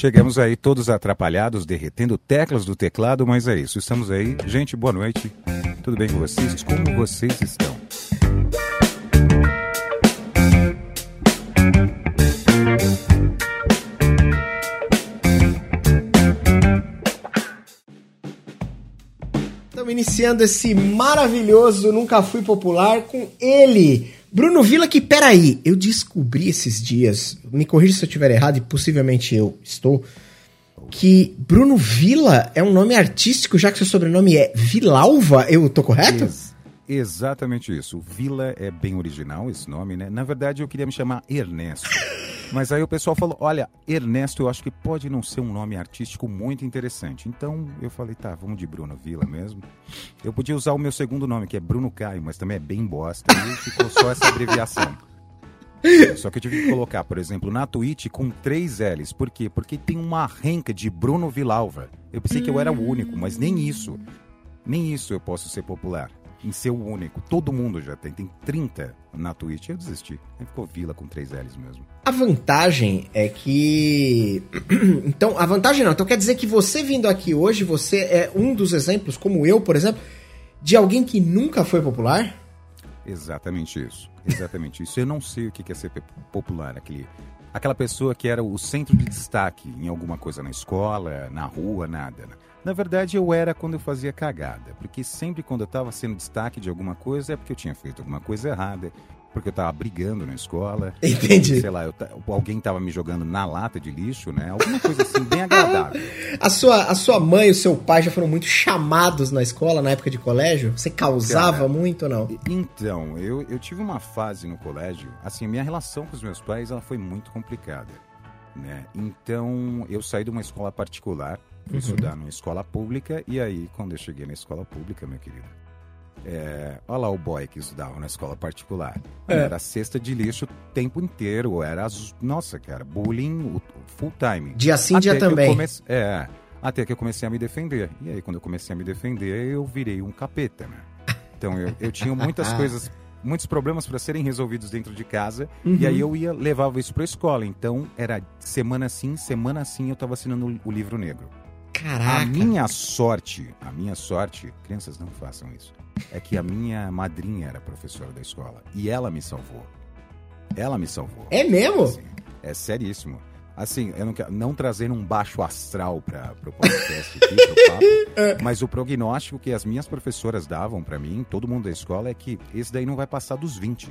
chegamos aí todos atrapalhados, derretendo teclas do teclado, mas é isso. Estamos aí. Gente, boa noite. Tudo bem com vocês? Como vocês estão? Estamos iniciando esse maravilhoso Nunca Fui Popular com ele, Bruno Vila, que peraí, eu descobri esses dias, me corrija se eu estiver errado, e possivelmente eu estou, que Bruno Vila é um nome artístico, já que seu sobrenome é Vilalva, eu tô correto? Ex exatamente isso. Vila é bem original esse nome, né? Na verdade, eu queria me chamar Ernesto. Mas aí o pessoal falou: olha, Ernesto, eu acho que pode não ser um nome artístico muito interessante. Então eu falei: tá, vamos de Bruno Vila mesmo. Eu podia usar o meu segundo nome, que é Bruno Caio, mas também é bem bosta. E ficou só essa abreviação. Só que eu tive que colocar, por exemplo, na Twitch com três L's. Por quê? Porque tem uma renca de Bruno Vilalva. Eu pensei que eu era o único, mas nem isso. Nem isso eu posso ser popular em ser o único. Todo mundo já tem, tem 30 na Twitch. Eu desisti. Aí ficou Vila com três L's mesmo. A vantagem é que. então, a vantagem não. Então quer dizer que você vindo aqui hoje, você é um dos exemplos, como eu, por exemplo, de alguém que nunca foi popular? Exatamente isso. Exatamente isso. Eu não sei o que é ser popular. Aquele, aquela pessoa que era o centro de destaque em alguma coisa na escola, na rua, nada. Né? Na verdade, eu era quando eu fazia cagada, porque sempre quando eu estava sendo destaque de alguma coisa é porque eu tinha feito alguma coisa errada, porque eu estava brigando na escola. Entendi. Sei lá, eu, alguém estava me jogando na lata de lixo, né? Alguma coisa assim, bem agradável. a, sua, a sua mãe e o seu pai já foram muito chamados na escola, na época de colégio? Você causava Cara, muito ou não? Então, eu, eu tive uma fase no colégio, assim, minha relação com os meus pais ela foi muito complicada. Né? Então, eu saí de uma escola particular Fui uhum. estudar numa escola pública e aí, quando eu cheguei na escola pública, meu querido, é, olha lá o boy que estudava na escola particular. É. Era cesta de lixo o tempo inteiro. Era, nossa, cara, bullying full time. Dia sim, até dia também. Comece, é, até que eu comecei a me defender. E aí, quando eu comecei a me defender, eu virei um capeta, né? Então, eu, eu tinha muitas coisas, muitos problemas para serem resolvidos dentro de casa. Uhum. E aí, eu ia, levava isso para escola. Então, era semana sim, semana sim, eu estava assinando o livro negro. Caraca. A minha sorte, a minha sorte, crianças não façam isso, é que a minha madrinha era professora da escola e ela me salvou. Ela me salvou. É mesmo? Assim, é seríssimo. Assim, eu não quero não trazer um baixo astral para o podcast aqui, pro papo, mas o prognóstico que as minhas professoras davam para mim, todo mundo da escola, é que esse daí não vai passar dos 20.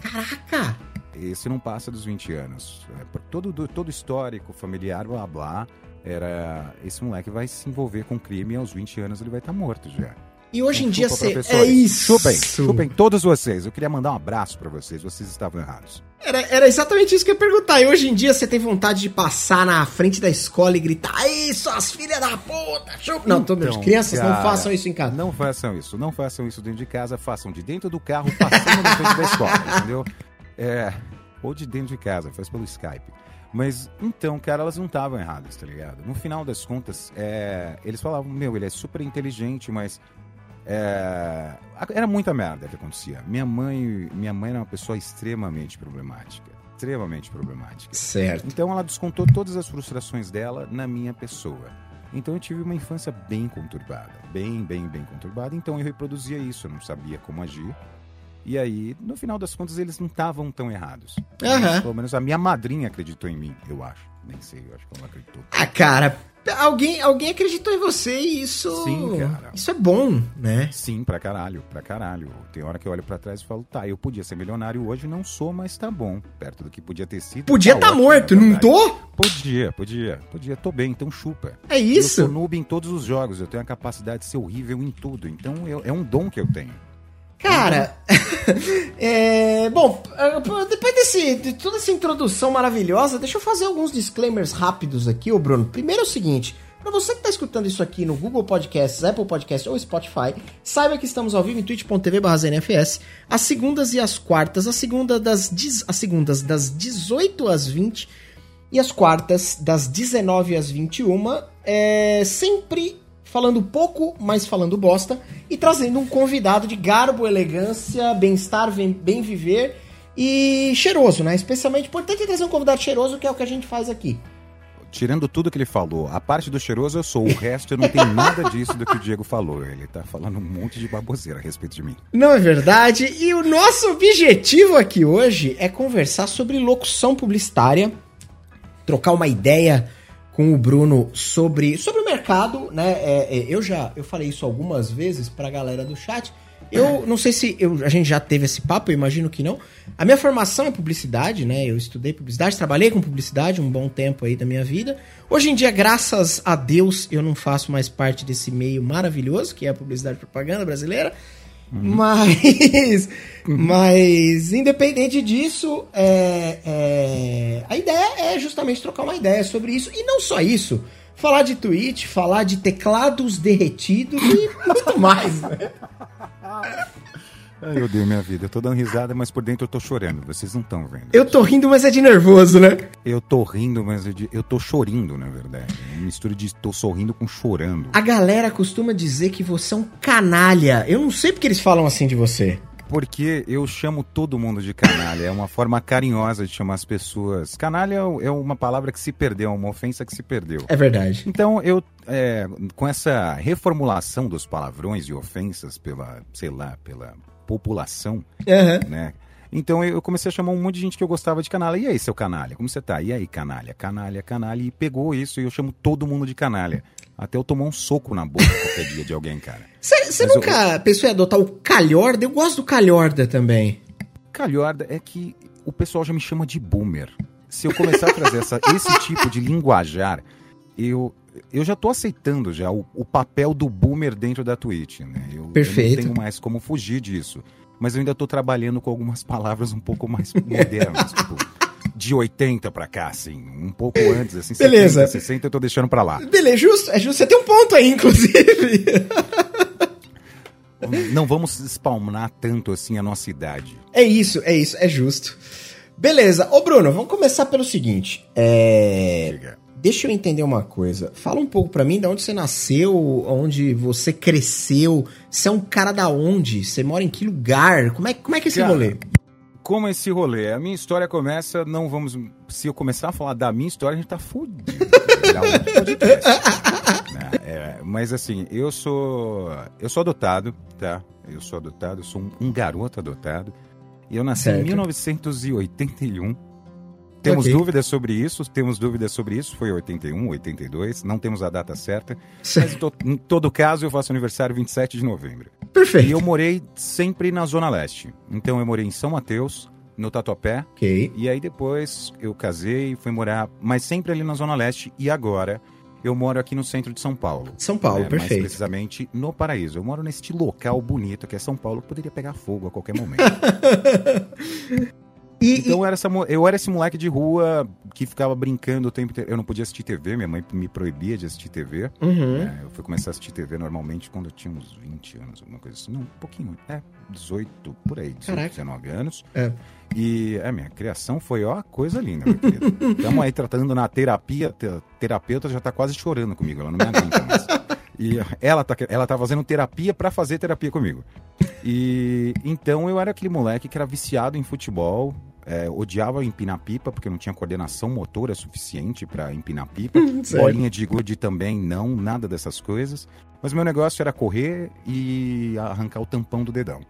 Caraca! Esse não passa dos 20 anos. É, todo, todo histórico, familiar, blá blá, era esse moleque vai se envolver com crime e aos 20 anos ele vai estar tá morto já. E hoje então, em dia você é isso. Chupem, chupem todos vocês. Eu queria mandar um abraço para vocês, vocês estavam errados. Era, era exatamente isso que eu ia perguntar. E hoje em dia você tem vontade de passar na frente da escola e gritar: Aí, suas filhas da puta, chupa. Não, todas então, crianças cara, não façam isso em casa. Não façam isso, não façam isso dentro de casa, façam de dentro do carro, passando na frente da escola, entendeu? É, ou de dentro de casa, faz pelo Skype. Mas então, cara, elas não estavam erradas, tá ligado? No final das contas, é, eles falavam: Meu, ele é super inteligente, mas. É, era muita merda que acontecia. Minha mãe, minha mãe era uma pessoa extremamente problemática. Extremamente problemática. Certo. Então ela descontou todas as frustrações dela na minha pessoa. Então eu tive uma infância bem conturbada. Bem, bem, bem conturbada. Então eu reproduzia isso. Eu não sabia como agir. E aí, no final das contas, eles não estavam tão errados. Uhum. Pelo menos a minha madrinha acreditou em mim, eu acho. Nem sei, eu acho que ela acreditou. Ah, cara, alguém, alguém acreditou em você e isso. Sim, cara. Isso é bom, né? Sim, pra caralho, pra caralho. Tem hora que eu olho pra trás e falo, tá, eu podia ser milionário hoje, não sou, mas tá bom. Perto do que podia ter sido. Podia tá, tá morto, não tô? Podia, podia, podia. Tô bem, então chupa. É isso? Eu sou noob em todos os jogos, eu tenho a capacidade de ser horrível em tudo. Então eu, é um dom que eu tenho. Cara, é, bom, depois desse, de toda essa introdução maravilhosa, deixa eu fazer alguns disclaimers rápidos aqui, ô Bruno. Primeiro é o seguinte, para você que está escutando isso aqui no Google Podcasts, Apple Podcasts ou Spotify, saiba que estamos ao vivo em twitch.tv ZNFS, às segundas e às quartas, as segunda das, as segundas das 18 às 20 e as quartas das 19 às 21, é, sempre falando pouco, mas falando bosta, e trazendo um convidado de garbo, elegância, bem-estar, bem viver e cheiroso, né? Especialmente importante é trazer um convidado cheiroso, que é o que a gente faz aqui. tirando tudo que ele falou, a parte do cheiroso eu sou, o resto eu não tenho nada disso do que o Diego falou. Ele tá falando um monte de baboseira a respeito de mim. Não é verdade? E o nosso objetivo aqui hoje é conversar sobre locução publicitária, trocar uma ideia com o Bruno sobre, sobre o mercado, né? É, é, eu já eu falei isso algumas vezes pra galera do chat. Eu não sei se eu, a gente já teve esse papo, eu imagino que não. A minha formação é publicidade, né? Eu estudei publicidade, trabalhei com publicidade um bom tempo aí da minha vida. Hoje em dia, graças a Deus, eu não faço mais parte desse meio maravilhoso que é a publicidade propaganda brasileira. Uhum. Mas, uhum. mas, independente disso, é, é, a ideia é justamente trocar uma ideia sobre isso. E não só isso, falar de Twitch, falar de teclados derretidos e muito mais, né? Ai, eu dei minha vida. Eu tô dando risada, mas por dentro eu tô chorando. Vocês não estão vendo. Eu tô rindo, mas é de nervoso, né? Eu tô rindo, mas é de... eu tô chorindo, na verdade. É uma mistura de tô sorrindo com chorando. A galera costuma dizer que você é um canalha. Eu não sei porque eles falam assim de você. Porque eu chamo todo mundo de canalha. É uma forma carinhosa de chamar as pessoas. Canalha é uma palavra que se perdeu, é uma ofensa que se perdeu. É verdade. Então, eu, é, com essa reformulação dos palavrões e ofensas pela, sei lá, pela população, uhum. né? Então eu comecei a chamar um monte de gente que eu gostava de canalha. E aí, seu canalha? Como você tá? E aí, canalha? Canalha, canalha. E pegou isso e eu chamo todo mundo de canalha. Até eu tomar um soco na boca qualquer dia de alguém, cara. Você nunca eu... pensou em adotar o calhorda? Eu gosto do calhorda também. Calhorda é que o pessoal já me chama de boomer. Se eu começar a trazer essa, esse tipo de linguajar, eu, eu já tô aceitando já o, o, papel do boomer dentro da Twitch, né? Eu, Perfeito. Eu não tenho mais como fugir disso. Mas eu ainda tô trabalhando com algumas palavras um pouco mais modernas, tipo, de 80 para cá, assim, um pouco antes, assim, Beleza. 70, 60 eu tô deixando para lá. Beleza, justo, é justo, você tem um ponto aí, inclusive. não vamos spawnar tanto assim a nossa idade. É isso, é isso, é justo. Beleza, ô Bruno, vamos começar pelo seguinte. É. Diga. Deixa eu entender uma coisa. Fala um pouco para mim de onde você nasceu, onde você cresceu. Você é um cara da onde? Você mora em que lugar? Como é, como é que é esse cara, rolê? Como é esse rolê? A minha história começa, não vamos. Se eu começar a falar da minha história, a gente tá fudido. Né, é, mas assim, eu sou. Eu sou adotado, tá? Eu sou adotado, eu sou um, um garoto adotado. E eu nasci certo. em 1981 temos okay. dúvidas sobre isso, temos dúvidas sobre isso, foi 81, 82, não temos a data certa. Mas to, em todo caso, eu faço aniversário 27 de novembro. Perfeito. E eu morei sempre na Zona Leste. Então eu morei em São Mateus, no Tatuapé. Ok. E aí depois eu casei, fui morar, mas sempre ali na Zona Leste. E agora eu moro aqui no centro de São Paulo. São Paulo, né? perfeito. Mais precisamente no Paraíso. Eu moro neste local bonito que é São Paulo, que poderia pegar fogo a qualquer momento. E, então e... Eu, era essa, eu era esse moleque de rua que ficava brincando o tempo inteiro. Eu não podia assistir TV, minha mãe me proibia de assistir TV. Uhum. É, eu fui começar a assistir TV normalmente quando eu tinha uns 20 anos, alguma coisa assim. Não, um pouquinho. É, 18, por aí, 18, Caraca. 19 anos. É. E a é, minha criação foi, ó, coisa linda, meu querido. Estamos aí tratando na terapia, a terapeuta já tá quase chorando comigo, ela não me aguenta mais. E ela tá, ela tá fazendo terapia para fazer terapia comigo. E então eu era aquele moleque que era viciado em futebol, é, odiava empinar pipa, porque não tinha coordenação motora suficiente para empinar pipa. Bolinha de gude também, não, nada dessas coisas. Mas meu negócio era correr e arrancar o tampão do dedão.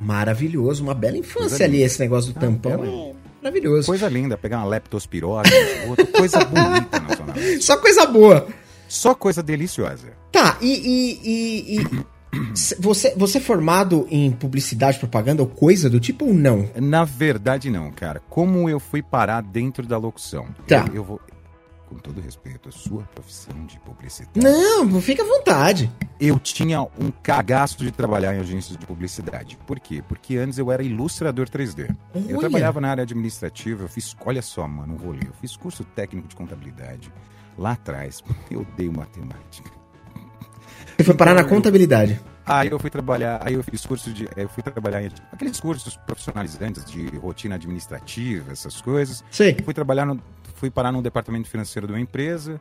Maravilhoso, uma bela infância ali esse negócio do ah, tampão. É maravilhoso. Coisa linda, pegar uma leptospirose, outra, coisa bonita na zona Só coisa boa. Só coisa deliciosa. Tá, e, e, e, e você, você é formado em publicidade, propaganda ou coisa do tipo ou não? Na verdade, não, cara. Como eu fui parar dentro da locução? Tá. Eu, eu vou. Com todo respeito, a sua profissão de publicidade. Não, fica à vontade. Eu tinha um cagaço de trabalhar em agências de publicidade. Por quê? Porque antes eu era ilustrador 3D. Olha. Eu trabalhava na área administrativa, eu fiz. Olha só, mano, um rolê. Eu fiz curso técnico de contabilidade lá atrás. Eu odeio matemática. Você foi parar na contabilidade. Aí eu fui trabalhar, aí eu fiz curso de. Eu fui trabalhar em aqueles cursos profissionalizantes de rotina administrativa, essas coisas. Sim. Fui trabalhar no, fui parar no departamento financeiro de uma empresa.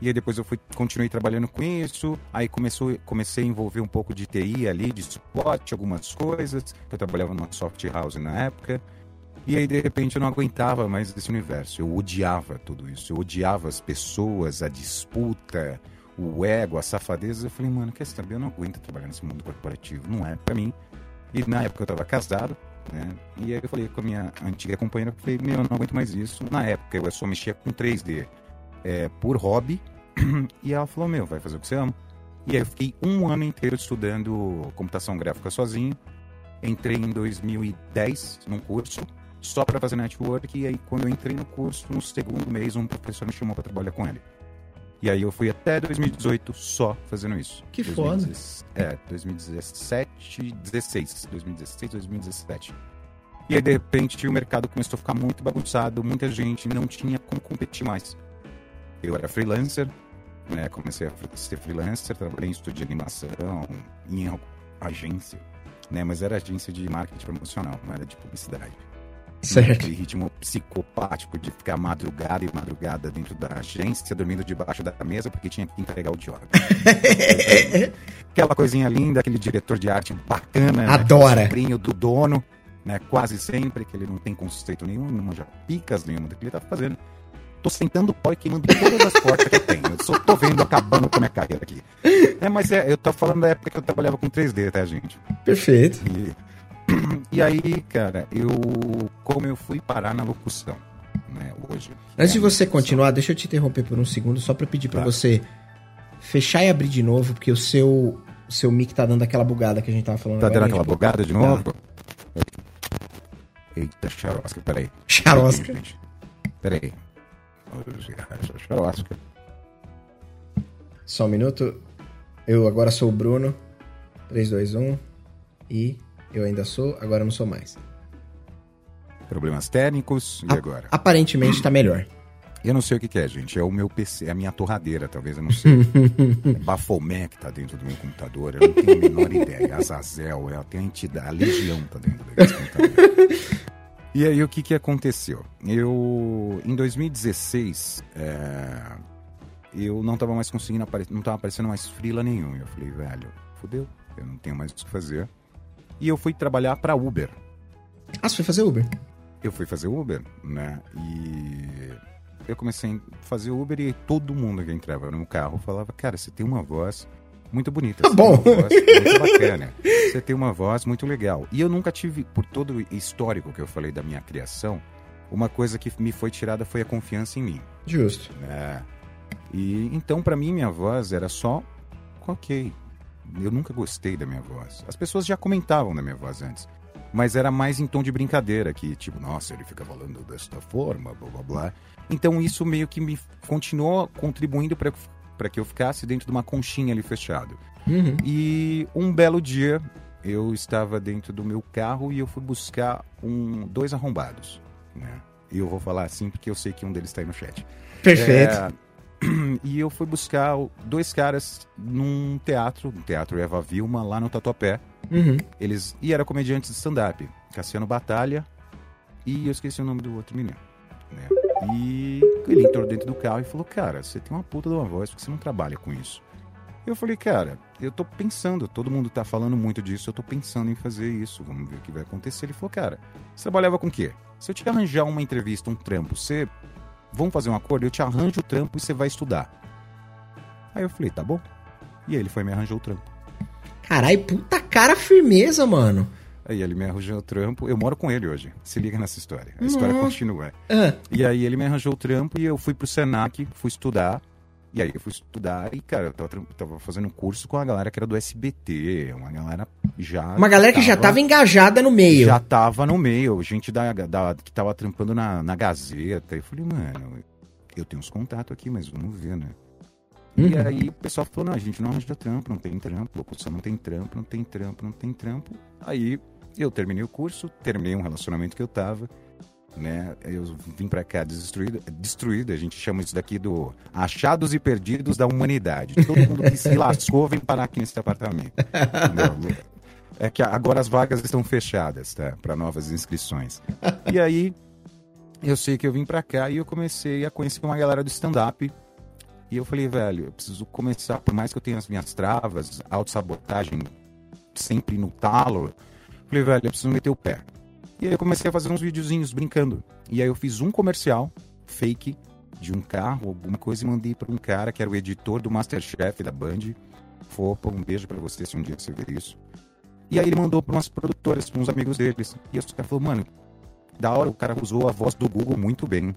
E aí depois eu fui, continuei trabalhando com isso. Aí começou, comecei a envolver um pouco de TI ali, de suporte, algumas coisas. Eu trabalhava numa soft house na época. E aí, de repente, eu não aguentava mais desse universo. Eu odiava tudo isso. Eu odiava as pessoas, a disputa, o ego, a safadeza. Eu falei, mano, quer saber? Eu não aguento trabalhar nesse mundo corporativo. Não é pra mim. E na época eu tava casado, né? E aí eu falei com a minha antiga companheira, falei, meu, eu não aguento mais isso. Na época eu só mexia com 3D é, por hobby. E ela falou, meu, vai fazer o que você ama. E aí eu fiquei um ano inteiro estudando computação gráfica sozinho. Entrei em 2010 num curso só para fazer network. E aí, quando eu entrei no curso, no segundo mês, um professor me chamou para trabalhar com ele. E aí eu fui até 2018 só fazendo isso. Que 2016, foda. É, 2017, 16. 2016, 2017. E aí, de repente, o mercado começou a ficar muito bagunçado, muita gente não tinha como competir mais. Eu era freelancer, né? Comecei a ser freelancer, trabalhei em estúdio de animação, em agência, né? Mas era agência de marketing promocional, não era de publicidade. Certo. Aquele ritmo psicopático de ficar madrugada e madrugada dentro da agência, dormindo debaixo da mesa porque tinha que entregar o job. Aquela coisinha linda, aquele diretor de arte bacana. Né? Adora. Né? do dono, né? Quase sempre, que ele não tem conceito nenhum, não manja picas nenhuma do que ele tá fazendo. Tô sentando pó e queimando todas as portas que eu tenho. Eu só tô vendo acabando com a minha carreira aqui. É, mas é, eu tô falando da época que eu trabalhava com 3D, tá, gente? Perfeito. E e aí, cara, eu. Como eu fui parar na locução, né, hoje. Antes de você continuar, deixa eu te interromper por um segundo, só pra pedir tá. pra você fechar e abrir de novo, porque o seu, o seu mic tá dando aquela bugada que a gente tava falando. Tá dando aquela bugada de novo? Tá. Eita, charosca, peraí. Charosca. Peraí. Charosca. Só um minuto. Eu agora sou o Bruno. 3, 2, 1. E. Eu ainda sou, agora não sou mais. Problemas técnicos, e A agora? Aparentemente está melhor. Eu não sei o que, que, é, gente. É o meu PC, é a minha torradeira, talvez, eu não sei. é Bafomé que tá dentro do meu computador, eu não tenho a menor ideia. Azazel, é, tem a entidade, a legião tá dentro desse computador. E aí, o que, que aconteceu? Eu, em 2016, é, eu não tava mais conseguindo aparecer, não tava aparecendo mais frila nenhum. Eu falei, velho, fodeu, eu não tenho mais o que fazer e eu fui trabalhar para Uber. Ah, você foi fazer Uber? Eu fui fazer Uber, né? E eu comecei a fazer Uber e todo mundo que entrava no carro falava: Cara, você tem uma voz muito bonita. Tá bom. Tem uma voz muito bacana. Você tem uma voz muito legal. E eu nunca tive, por todo o histórico que eu falei da minha criação, uma coisa que me foi tirada foi a confiança em mim. Justo. Né? E então, para mim, minha voz era só ok eu nunca gostei da minha voz. As pessoas já comentavam da minha voz antes. Mas era mais em tom de brincadeira, que tipo, nossa, ele fica falando desta forma, blá blá blá. Então isso meio que me continuou contribuindo para que eu ficasse dentro de uma conchinha ali fechado. Uhum. E um belo dia eu estava dentro do meu carro e eu fui buscar um, dois arrombados. Né? E eu vou falar assim porque eu sei que um deles está aí no chat. Perfeito. É, e eu fui buscar dois caras num teatro, no Teatro Eva Vilma, lá no Tatuapé. Uhum. Eles, e eram comediantes de stand-up. Cassiano Batalha e eu esqueci o nome do outro menino. Né? E ele entrou dentro do carro e falou, cara, você tem uma puta de uma voz, porque você não trabalha com isso? Eu falei, cara, eu tô pensando, todo mundo tá falando muito disso, eu tô pensando em fazer isso, vamos ver o que vai acontecer. Ele falou, cara, você trabalhava com o quê? Se eu te arranjar uma entrevista, um trampo, você vamos fazer um acordo, eu te arranjo o trampo e você vai estudar. Aí eu falei, tá bom. E aí ele foi me arranjou o trampo. Carai, puta cara firmeza, mano. Aí ele me arranjou o trampo. Eu moro com ele hoje. Se liga nessa história. A história continua. Ah. E aí ele me arranjou o trampo e eu fui pro Senac, fui estudar. E aí eu fui estudar e, cara, eu tava, tava, fazendo um curso com a galera que era do SBT, uma galera já. Uma galera que tava, já tava engajada no meio. Já tava no meio, gente da, da, que tava trampando na, na Gazeta. Eu falei, mano, eu tenho uns contatos aqui, mas vamos ver, né? Uhum. E aí o pessoal falou, não, a gente não arranja trampo, não tem trampo, locução não tem trampo, não tem trampo, não tem trampo. Aí eu terminei o curso, terminei um relacionamento que eu tava né? Eu vim para cá destruído, destruído, a gente chama isso daqui do achados e perdidos da humanidade. Todo mundo que se lascou vem parar aqui nesse apartamento. Entendeu? É que agora as vagas estão fechadas, tá? Para novas inscrições. E aí eu sei que eu vim para cá e eu comecei a conhecer uma galera do stand-up. E eu falei, velho, eu preciso começar, por mais que eu tenha as minhas travas, autossabotagem sempre no talo. Falei, velho, eu preciso meter o pé. E aí eu comecei a fazer uns videozinhos brincando. E aí eu fiz um comercial fake de um carro, alguma coisa, e mandei para um cara que era o editor do Masterchef da Band. Fopa, um beijo para você se um dia você ver isso. E aí ele mandou para umas produtoras, para uns amigos deles. E os caras falaram, mano, da hora, o cara usou a voz do Google muito bem.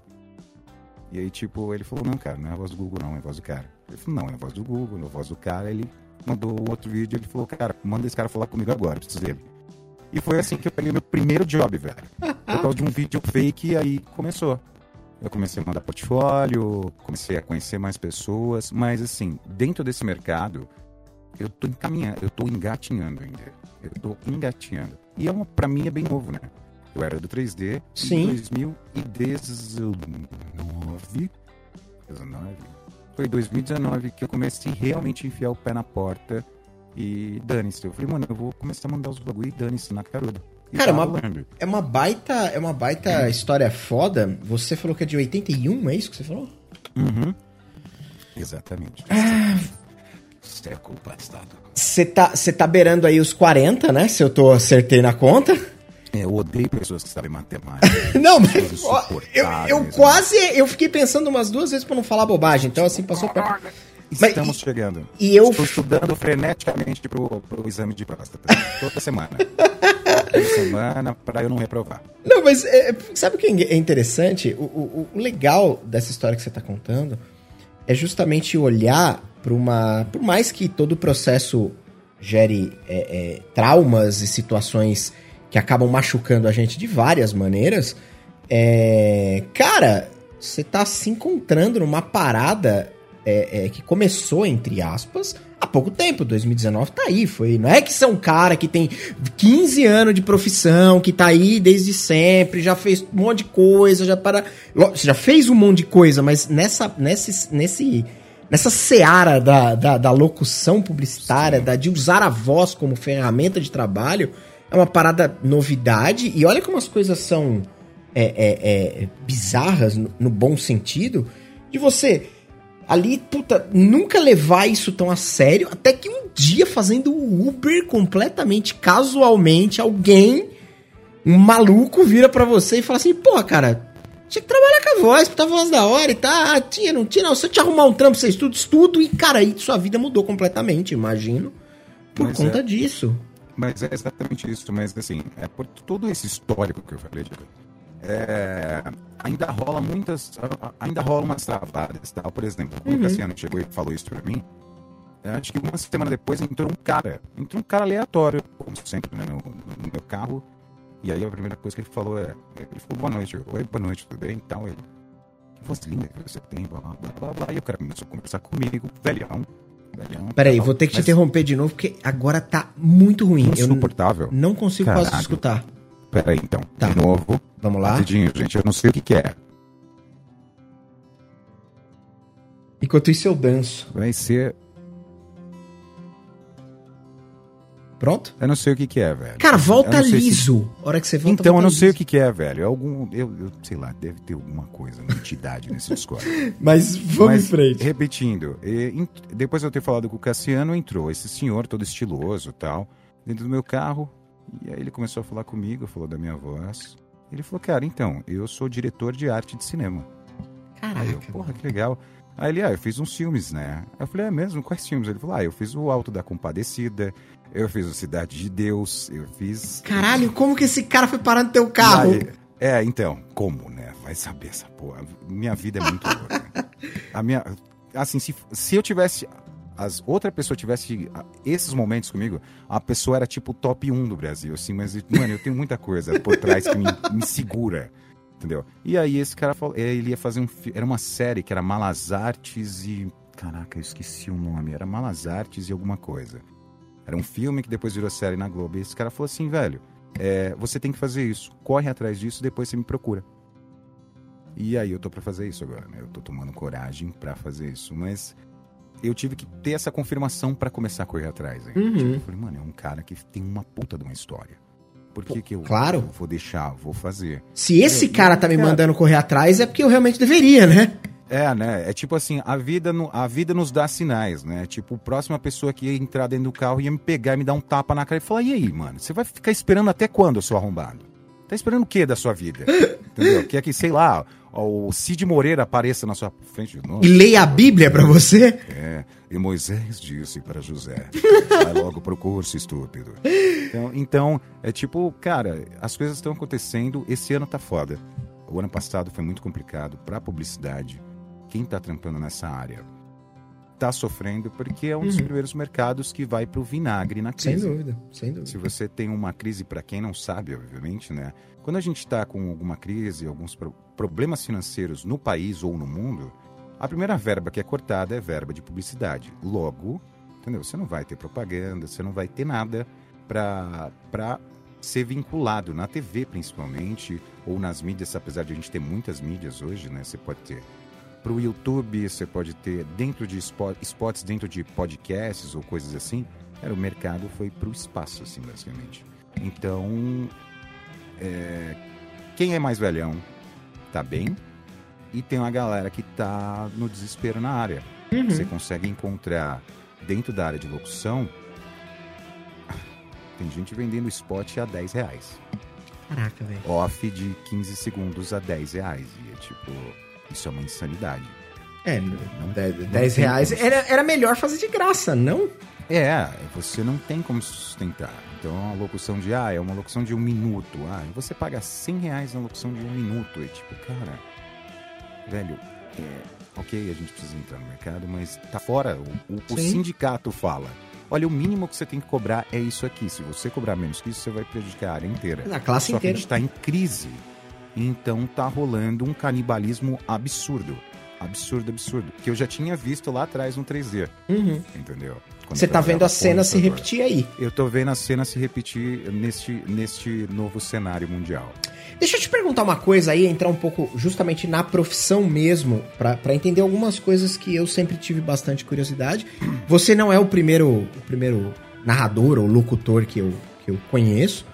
E aí, tipo, ele falou, não, cara, não é a voz do Google, não, é a voz do cara. Ele falou, não, é a voz do Google, é a voz do cara. Ele mandou outro vídeo, ele falou, cara, manda esse cara falar comigo agora, preciso dele. E foi assim que eu peguei meu primeiro job, velho. Por causa de um vídeo fake, e aí começou. Eu comecei a mandar portfólio, comecei a conhecer mais pessoas, mas assim, dentro desse mercado, eu tô encaminhando, eu tô engatinhando ainda. Eu tô engatinhando. E é uma, pra mim é bem novo, né? Eu era do 3D Sim. em 2019. 19? Foi 2019 que eu comecei realmente a enfiar o pé na porta e dane-se. Eu falei, mano, eu vou começar a mandar os bagulho e dane-se na caruda. E Cara, uma-. É uma baita, é uma baita história foda. Você falou que é de 81, é isso que você falou? Uhum. Exatamente. Século passado. Você tá, você tá beirando aí os 40, né? Se eu tô acertei na conta. É, eu odeio pessoas que sabem matemática. Não, mas ó, eu, eu né? quase. Eu fiquei pensando umas duas vezes pra não falar bobagem. Então, assim, passou perto. Mas Estamos e- chegando. e eu- Estou estudando freneticamente pro, pro exame de próstata. Toda semana. Toda semana pra eu não reprovar. Não, mas é, sabe o que é interessante? O, o- o legal dessa história que você está contando é justamente olhar para uma. Por mais que todo o processo gere é, é, traumas e situações que acabam machucando a gente de várias maneiras, é, cara, você tá se encontrando numa parada é, é, que começou, entre aspas, há pouco tempo. 2019 tá aí. Foi, não é que é um cara que tem 15 anos de profissão, que tá aí desde sempre, já fez um monte de coisa, já para. Já fez um monte de coisa, mas nessa, nesse, nesse, nessa seara da, da, da locução publicitária, da, de usar a voz como ferramenta de trabalho, é uma parada novidade. E olha como as coisas são é, é, é, bizarras, no, no bom sentido, de você ali, puta, nunca levar isso tão a sério, até que um dia fazendo o Uber completamente casualmente, alguém, um maluco, vira pra você e fala assim, pô, cara, tinha que trabalhar com a voz, puta voz da hora e tá, ah, tinha, não tinha, não, se eu te arrumar um trampo, você estuda, estudo, e cara, aí sua vida mudou completamente, imagino, por Mas conta é. disso. Mas é exatamente isso. Mas assim, é por todo esse histórico que eu falei, Diego, é, ainda rola muitas. a- a- Ainda rola umas travadas, tal. Por exemplo, quando Uhum. o Cassiano chegou e falou isso pra mim, eu acho que uma semana depois entrou um cara. Entrou um cara aleatório, como sempre, né, no, no meu carro. E aí a primeira coisa que ele falou é. Ele falou, boa noite. Eu, Oi, boa noite, tudo bem? Então ele. Que voz linda que você tem, blá blá blá blá. E o cara começou a conversar comigo, velhão. velhão Peraí, vou ter que te Mas interromper de novo, porque agora tá muito ruim. Eu Insuportável. não consigo quase te Escutar. Peraí, então. Tá. De novo. Vamos lá? Rapidinho, gente. Eu não sei o que, que é. Enquanto isso eu danço. Vai ser. Pronto? Eu não sei o que, que é, velho. Cara, Eu volta se- liso. A hora que você volta, Então, eu volta não sei o liso. que, que é, velho. É algum. Eu, eu sei lá, deve ter alguma coisa, uma entidade nesse Discord. Mas vamos Mas, em frente. Repetindo, e, depois de eu ter falado com o Cassiano, entrou esse senhor todo estiloso tal, dentro do meu carro. E aí ele começou a falar comigo, falou da minha voz. Ele falou, cara, então, eu sou diretor de arte de cinema. Aí eu, Caraca. porra, que legal. Aí ele, ah, eu fiz uns filmes, né? Eu falei, é mesmo? Quais filmes? Ele falou, ah, eu fiz o Alto da Compadecida, eu fiz o Cidade de Deus, eu fiz... Caralho, como que esse cara foi parar no teu carro? Aí- é, então, como, né? Vai saber essa porra. Minha vida é muito louca. A minha... Assim, se, se eu tivesse... As outra pessoa tivesse esses momentos comigo, a pessoa era tipo top 1 do Brasil, assim, mas, mano, eu tenho muita coisa por trás que me, me segura, entendeu? E aí esse cara falou, ele ia fazer um era uma série que era Malas Artes e, caraca, eu esqueci o nome, era Malas Artes e alguma coisa. Era um filme que depois virou série na Globo. E esse cara falou assim, velho, é, você tem que fazer isso, corre atrás disso, depois você me procura. E aí eu tô pra fazer isso agora, né? Eu tô tomando coragem pra fazer isso, mas eu tive que ter essa confirmação pra começar a correr atrás. Hein? Uhum. Tipo, eu falei, mano, é um cara que tem uma puta de uma história. Por que, que eu, claro. eu vou deixar, vou fazer? Se esse Eu- cara tá me cara- mandando correr atrás, é porque eu realmente deveria, né? É, né? É tipo assim, a vida, no- a vida nos dá sinais, né? Tipo, a próxima pessoa que ia entrar dentro do carro ia me pegar e me dar um tapa na cara e falar, e aí, mano, você vai ficar esperando até quando, eu sou arrombado? Tá esperando o que da sua vida? Entendeu? Quer que, sei lá, o Cid Moreira apareça na sua frente. Nossa, e leia a Bíblia para você? É. E Moisés disse para José: vai logo pro curso, estúpido. Então, então, é tipo, cara, as coisas estão acontecendo. Esse ano tá foda. O ano passado foi muito complicado para publicidade. Quem tá trampando nessa área tá sofrendo porque é um dos uhum. primeiros mercados que vai pro vinagre na crise. Sem dúvida, sem dúvida. Se você tem uma crise, para quem não sabe, obviamente, né? Quando a gente está com alguma crise, alguns pro problemas financeiros no país ou no mundo, a primeira verba que é cortada é verba de publicidade. Logo, entendeu? Você não vai ter propaganda, você não vai ter nada para ser vinculado na TV, principalmente, ou nas mídias, apesar de a gente ter muitas mídias hoje, né? Você pode ter para o YouTube, você pode ter dentro de spot, spots, dentro de podcasts ou coisas assim. Era, o mercado foi para o espaço, assim, basicamente. Então, é, quem é mais velhão tá bem e tem uma galera que tá no desespero na área. Uhum. Você consegue encontrar dentro da área de locução tem gente vendendo spot a 10 reais. Caraca, velho. Off de 15 segundos a 10 reais. E é tipo isso é uma insanidade. É, não, 10, reais era, era melhor fazer de graça, não? É, você não tem como sustentar. Então, a locução de, ah, é uma locução de um minuto. Ah, você paga 100 reais na locução de um minuto. E tipo, cara, velho, é, ok, a gente precisa entrar no mercado, mas tá fora. O, o, o sindicato fala. Olha, o mínimo que você tem que cobrar é isso aqui. Se você cobrar menos que isso, você vai prejudicar a área inteira. A classe Só inteira. Que a gente está em crise. Então tá rolando um canibalismo absurdo. Absurdo, absurdo. Que eu já tinha visto lá atrás no 3D. Uhum. Entendeu? Você tá vendo a cena se repetir aí. Eu tô vendo a cena se repetir neste, neste novo cenário mundial. Deixa eu te perguntar uma coisa aí, entrar um pouco justamente na profissão mesmo, para entender algumas coisas que eu sempre tive bastante curiosidade. Você não é o primeiro, o primeiro narrador ou locutor que eu, que eu conheço.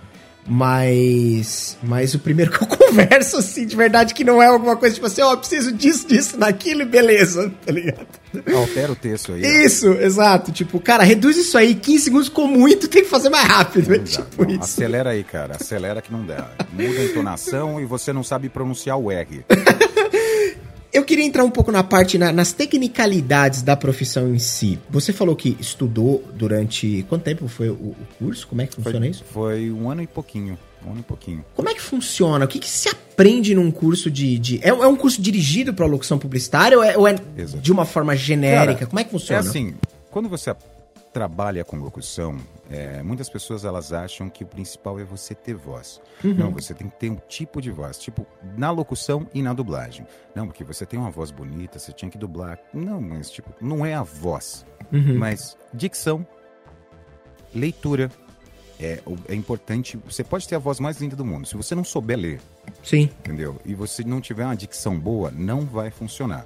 Mas. Mas o primeiro que eu converso, assim, de verdade, que não é alguma coisa tipo assim, ó, oh, preciso disso, disso, daquilo e beleza, tá ligado? Altera o texto aí. Isso, ó. exato. Tipo, cara, reduz isso aí, 15 segundos com muito, tem que fazer mais rápido. É, tipo não, isso. Acelera aí, cara, acelera que não dá. Muda a entonação e você não sabe pronunciar o R. Eu queria entrar um pouco na parte, na, nas tecnicalidades da profissão em si. Você falou que estudou durante. Quanto tempo foi o, o curso? Como é que funciona foi, isso? Foi um ano e pouquinho. Um ano e pouquinho. Como é que funciona? O que, que se aprende num curso de. de... É, é, um curso dirigido para locução publicitária ou é, ou é de uma forma genérica? Cara, Como é que funciona? É assim, quando você trabalha com locução, é, muitas pessoas elas acham que o principal é você ter voz. Uhum. Não, você tem que ter um tipo de voz, tipo na locução e na dublagem. Não, porque você tem uma voz bonita, você tinha que dublar. Não, mas tipo, não é a voz, uhum. mas dicção, leitura. É, é importante. Você pode ter a voz mais linda do mundo. Se você não souber ler, sim, entendeu? E você não tiver uma dicção boa, não vai funcionar.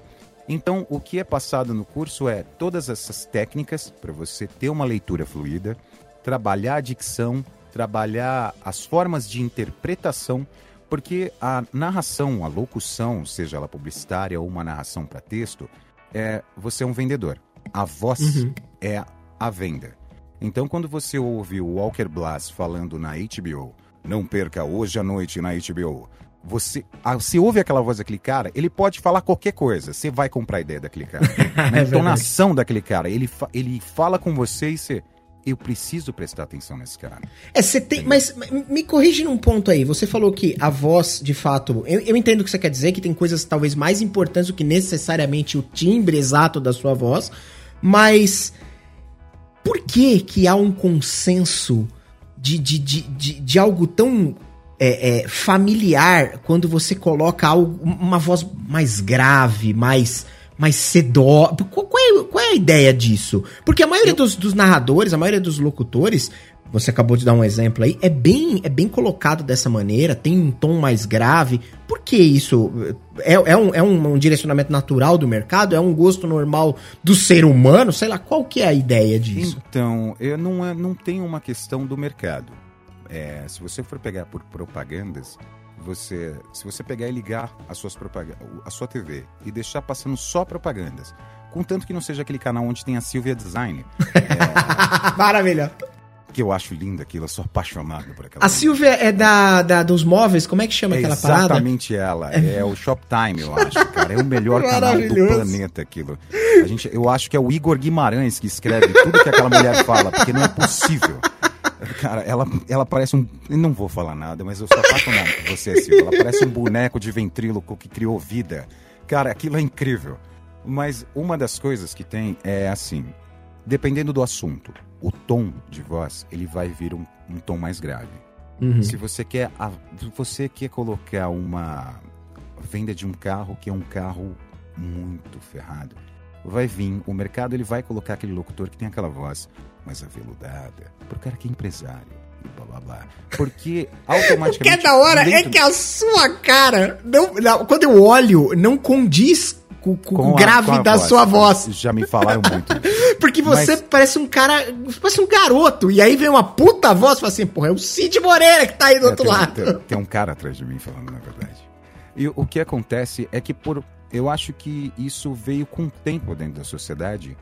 Então, o que é passado no curso é todas essas técnicas para você ter uma leitura fluida, trabalhar a dicção, trabalhar as formas de interpretação, porque a narração, a locução, seja ela publicitária ou uma narração para texto, é você é um vendedor. A voz uhum. é a venda. Então, quando você ouve o Walker Blas falando na HBO, não perca hoje à noite na HBO, você, se ouve aquela voz daquele cara, ele pode falar qualquer coisa. Você vai comprar a ideia daquele cara. Na é entonação daquele cara. Ele, fa, ele fala com você e você. Eu preciso prestar atenção nesse cara. É, você tem. Mas me corrige num ponto aí. Você falou que a voz, de fato. Eu, eu entendo o que você quer dizer, que tem coisas talvez mais importantes do que necessariamente o timbre exato da sua voz. Mas. Por que que há um consenso de, de, de, de, de algo tão é, é, familiar quando você coloca algo, uma voz mais grave, mais mais sedosa. Qual, qual, é, qual é a ideia disso? Porque a maioria dos, dos, narradores, a maioria dos locutores, você acabou de dar um exemplo aí, é bem, é bem colocado dessa maneira, tem um tom mais grave. Por que isso? É, é, um, é um, um direcionamento natural do mercado? É um gosto normal do ser humano? Sei lá, qual que é a ideia disso? Então, eu não, não tem uma questão do mercado é, se você for pegar por propagandas, você, se você pegar e ligar as suas a sua TV e deixar passando só propagandas, contanto que não seja aquele canal onde tem a Silvia Design. é... Maravilha! porque eu acho linda aquilo, eu sou apaixonado por aquela A mulher. Silvia é da, da dos móveis, como é que chama É aquela parada? exatamente ela. É o Shoptime, eu acho, cara. É o melhor canal do planeta aquilo. A gente, eu acho que é o Igor Guimarães que escreve tudo que aquela mulher fala, porque não é possível. Cara, ela, ela parece um. Não vou falar nada, mas eu sou apaixonado por você, Silvia. Ela parece um boneco de ventríloco que criou vida. Cara, aquilo é incrível. Mas uma das coisas que tem é assim: dependendo do assunto, o tom de voz, ele vai vir um, um tom mais grave. Uhum. Se você quer, a- se você quer colocar uma venda de um carro que é um carro muito ferrado, vai vir o mercado ele vai colocar aquele locutor que tem aquela voz mais aveludada, pro cara que é empresário e blá blá blá, porque O automaticamente que é da hora é dentro- que a sua cara, não, não, quando eu olho, não condiz com, com, com o a- grave com a da sua voz. Já me falaram muito. Porque você Mas- parece um cara, parece um garoto. E aí vem uma puta voz e fala assim, porra, é o Cid Moreira que tá aí do É, outro tem, lado. Tem, tem um cara atrás de mim falando, na verdade. E o que acontece é que por, eu acho que isso veio com o tempo dentro da sociedade.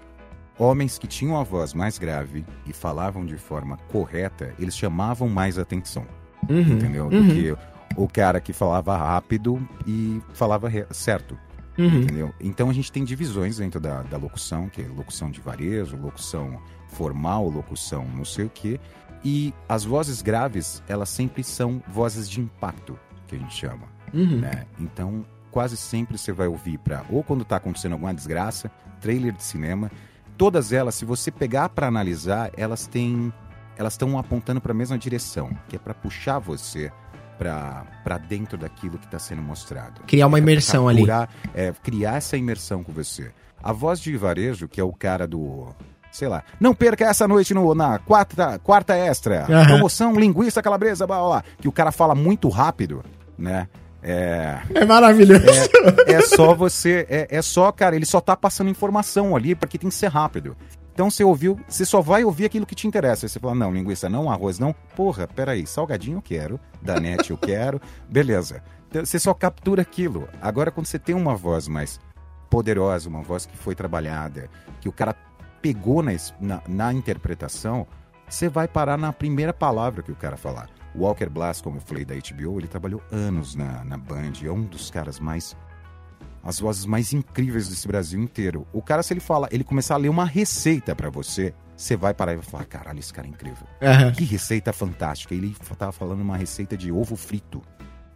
Homens que tinham a voz mais grave e falavam de forma correta, eles chamavam mais atenção, Uhum, entendeu? Do uhum, que o cara que falava rápido e falava certo, uhum. entendeu? Então a gente tem divisões dentro da, da locução, que é locução de varejo, locução formal, locução não sei o quê. E as vozes graves, elas sempre são vozes de impacto, que a gente chama, Uhum. né? Então, quase sempre você vai ouvir para ou quando tá acontecendo alguma desgraça, trailer de cinema, todas elas, se você pegar para analisar, elas têm elas estão apontando para a mesma direção, que é para puxar você para dentro daquilo que está sendo mostrado. Criar uma É imersão ali. É, criar essa imersão com você. A voz de varejo, que é o cara do. Sei lá. Não perca essa noite no, na quarta, quarta extra. Aham. Promoção linguiça calabresa, blá, blá, blá. Que o cara fala muito rápido, né? É, É maravilhoso. é só você. É, é só, cara, ele só tá passando informação ali, porque tem que ser rápido. Então você ouviu, você só vai ouvir aquilo que te interessa. Aí você fala, não, linguiça não, arroz não. Porra, peraí, salgadinho eu quero, danete eu quero, beleza. Então, Você só captura aquilo. Agora, quando você tem uma voz mais poderosa, uma voz que foi trabalhada, que o cara pegou na, na, na interpretação, você vai parar na primeira palavra que o cara falar. Walker Blast, como eu falei da HBO, ele trabalhou anos na, na Band, é um dos caras mais as vozes mais incríveis desse Brasil inteiro. O cara, se ele fala, ele começar a ler uma receita pra você, você vai parar e vai falar: caralho, esse cara é incrível. Aham. Que receita fantástica. Ele tava falando uma receita de ovo frito,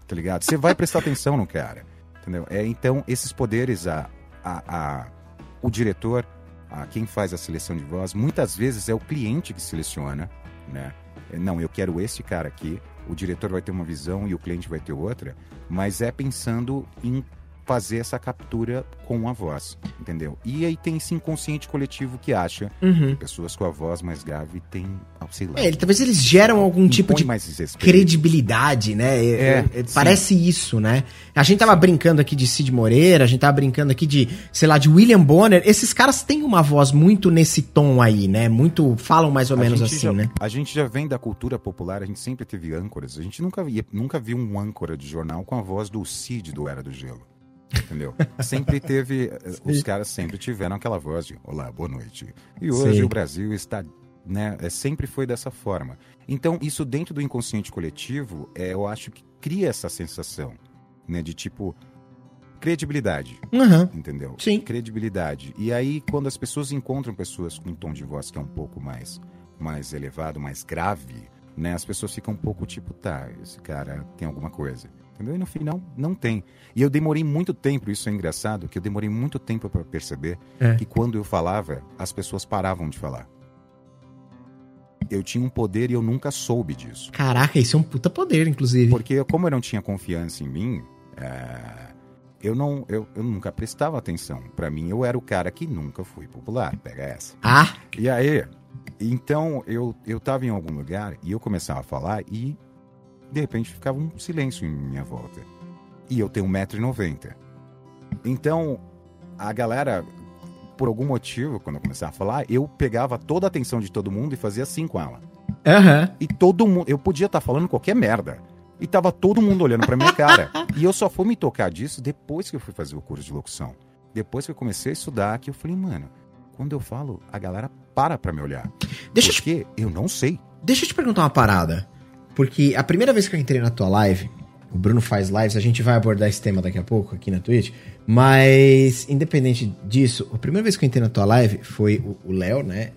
tá ligado? Você vai prestar atenção no cara, entendeu? É, então, esses poderes, a, a, a- o diretor, a quem faz a seleção de voz, muitas vezes é o cliente que seleciona, né? Não, eu quero esse cara aqui, o diretor vai ter uma visão e o cliente vai ter outra, mas é pensando em fazer essa captura com a voz, entendeu? E aí tem esse inconsciente coletivo que acha Uhum. pessoas com a voz mais grave têm, sei lá, É, talvez eles geram algum tipo de credibilidade, né? É, É, é, sim. parece isso, né? A gente tava brincando aqui de Cid Moreira, a gente tava brincando aqui de, sei lá, de William Bonner. Esses caras têm uma voz muito nesse tom aí, né? Muito falam mais ou A menos assim, já, né? A gente já vem da cultura popular, a gente sempre teve âncoras. A gente nunca, via, nunca viu um âncora de jornal com a voz do Cid do Era do Gelo. Entendeu? sempre teve. eh, Os caras sempre tiveram aquela voz de Olá, boa noite. E hoje Sim. o Brasil está. Né, é, sempre foi dessa forma. Então, isso dentro do inconsciente coletivo, é, eu acho que cria essa sensação né, de tipo credibilidade Aham. entendeu? Sim. Credibilidade. E aí, quando as pessoas encontram pessoas com um tom de voz que é um pouco mais, mais elevado, mais grave, né? As pessoas ficam um pouco tipo, tá, esse cara tem alguma coisa. Entendeu? E no final, não tem. E eu demorei muito tempo, isso é engraçado, que eu demorei muito tempo para perceber É. que quando eu falava, as pessoas paravam de falar. Eu tinha um poder e eu nunca soube disso. Caraca, isso é um puta poder, inclusive. Porque como eu não tinha confiança em mim, é, eu não, eu, eu nunca prestava atenção. Pra mim, eu era o cara que nunca fui popular. Pega essa. Ah, E aí, então eu eu tava em algum lugar e eu começava a falar e de repente ficava um silêncio em minha volta. E eu tenho 1,90m. Então, a galera, por algum motivo, quando eu começava a falar, eu pegava toda a atenção de todo mundo e fazia assim com ela. aham. E todo mundo. Eu podia estar falando qualquer merda. E tava todo mundo olhando pra minha cara. e eu só fui me tocar disso depois que eu fui fazer o curso de locução. Depois que eu comecei a estudar, que eu falei, mano, quando eu falo, a galera para pra me olhar. Deixa eu te Porque eu não sei. deixa eu te perguntar uma parada. Porque a primeira vez que eu entrei na tua live, o Bruno faz lives, a gente vai abordar esse tema daqui a pouco aqui na Twitch. Mas, independente disso, a primeira vez que eu entrei na tua live foi o Léo, né?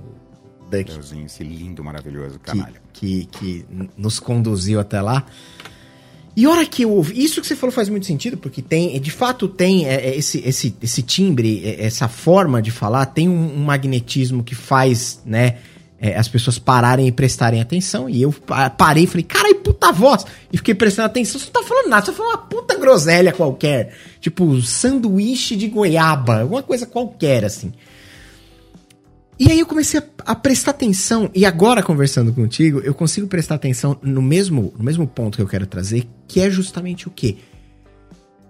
Duck. Leozinho, esse lindo, maravilhoso canalha. Que, que, que nos conduziu até lá. E hora que eu ouvi. Isso que você falou faz muito sentido, porque tem. De fato, tem é, é, esse, esse, esse timbre, é, essa forma de falar, tem um, um magnetismo que faz, né? É, as pessoas pararem e prestarem atenção. E eu parei e falei, carai, puta voz! E fiquei prestando atenção. Você não tá falando nada, você tá falando uma puta groselha qualquer. Tipo, sanduíche de goiaba, alguma coisa qualquer, assim. E aí eu comecei a, a, prestar atenção, e agora conversando contigo, eu consigo prestar atenção no mesmo, no mesmo ponto que eu quero trazer, que é justamente o quê?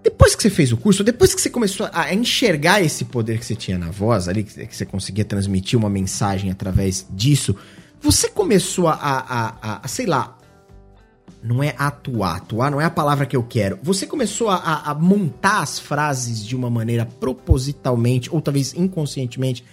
Depois que você fez o curso, depois que você começou a enxergar esse poder que você tinha na voz ali, que você conseguia transmitir uma mensagem através disso, você começou a, a, a, a sei lá, não é atuar, atuar não é a palavra que eu quero. Você começou a, a montar as frases de uma maneira propositalmente, ou talvez inconscientemente,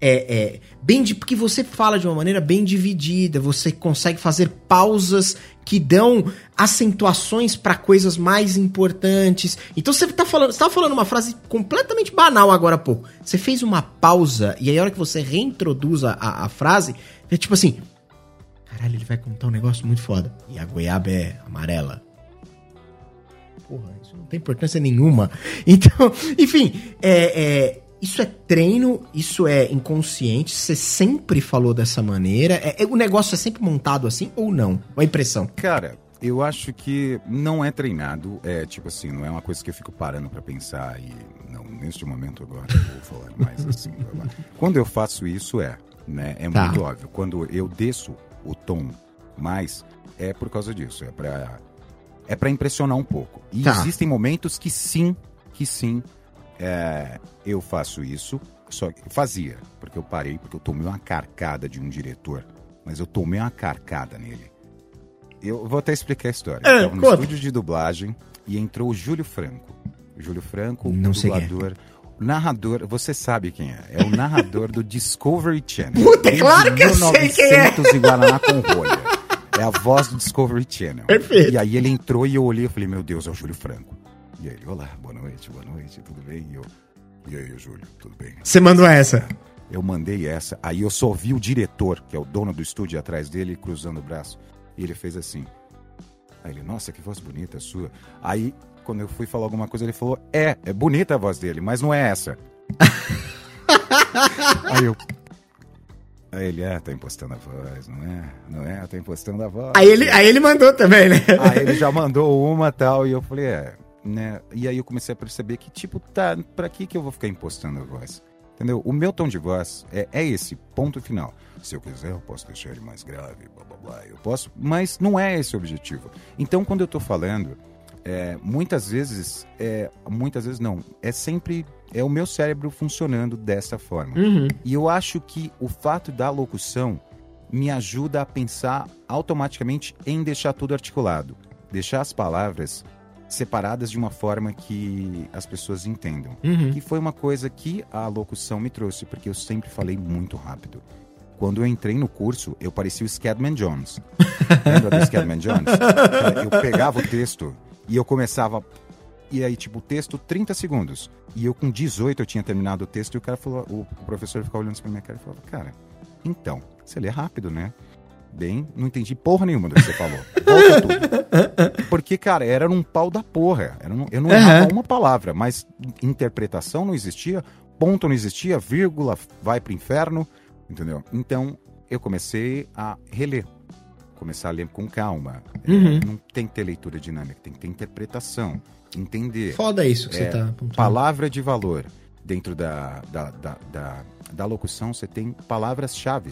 é, é, bem de, porque você fala de uma maneira bem dividida, você consegue fazer pausas que dão acentuações para coisas mais importantes. Então você tá falando, você falando uma frase completamente banal agora há pouco. Você fez uma pausa e aí a hora que você reintroduz a, a, a frase, é tipo assim: caralho, ele vai contar um negócio muito foda. E a goiaba é amarela. Porra, isso não tem importância nenhuma. Então, enfim, é, é isso é treino, isso é inconsciente, você sempre falou dessa maneira. É, é, o negócio é sempre montado assim ou não? Uma impressão. Cara, eu acho que não é treinado. É tipo assim, não é uma coisa que eu fico parando para pensar e. Não, neste momento agora eu vou falar mais assim. Quando eu faço isso, é. Né? É tá. muito óbvio. Quando eu desço o tom mais, é por causa disso. É pra, é pra impressionar um pouco. E tá. existem momentos que sim, que sim, é, eu faço isso, só que fazia, porque eu parei, porque eu tomei uma carcada de um diretor, mas eu tomei uma carcada nele. Eu vou até explicar a história. É, eu no estúdio de dublagem e entrou o Júlio Franco. O Júlio Franco, Não o dublador. Narrador, você sabe quem é? É o narrador do Discovery Channel. Puta, é claro que eu sei quem é! e Guaraná com rolha. É a voz do Discovery Channel. Perfeito. E aí ele entrou e eu olhei e falei, meu Deus, é o Júlio Franco. E aí ele, olá, boa noite, boa noite, tudo bem? E eu, e aí, Júlio, tudo bem? Você mandou essa? Eu mandei essa, aí eu só vi o diretor, que é o dono do estúdio atrás dele, cruzando o braço. E ele fez assim. Aí ele, nossa, que voz bonita a sua. Aí, quando eu fui falar alguma coisa, ele falou, é, é bonita a voz dele, mas não é essa. aí eu, Aí ele, ah, tá impostando a voz, não é? Não é? Tá impostando a voz. Aí ele, aí ele mandou também, né? Aí ele já mandou uma tal, e eu falei, é, né? E aí eu comecei a perceber que, tipo, tá, pra que que eu vou ficar impostando a voz? Entendeu? O meu tom de voz é, é esse, ponto final. Se eu quiser, eu posso deixar ele mais grave, blá blá blá, eu posso, mas não é esse o objetivo. Então, quando eu tô falando, é, muitas vezes, é, muitas vezes não, é sempre é o meu cérebro funcionando dessa forma. Uhum. E eu acho que o fato da locução me ajuda a pensar automaticamente em deixar tudo articulado, deixar as palavras separadas de uma forma que as pessoas entendam. Uhum. Que foi uma coisa que a locução me trouxe, porque eu sempre falei muito rápido. Quando eu entrei no curso, eu parecia o Scadman Jones. Lembra do Scadman Jones? Eu pegava o texto e eu começava. E aí, tipo, o texto, 30 segundos. E eu, com 18, eu tinha terminado o texto e o cara falou. O professor ficava olhando pra minha cara e falava: Cara, então, você lê rápido, né? Bem, não entendi porra nenhuma do que você falou. Volta tudo. Porque, cara, era um pau da porra. Era um, eu não errava uma palavra, mas interpretação não existia, ponto não existia, vírgula vai pro inferno, entendeu? Então, eu comecei a reler. Começar a ler com calma. É, uhum. É, não tem que ter leitura dinâmica, tem que ter interpretação. Entender. Foda isso que é, você tá Palavra de valor. Dentro da, da, da, da, da locução, você tem palavras-chave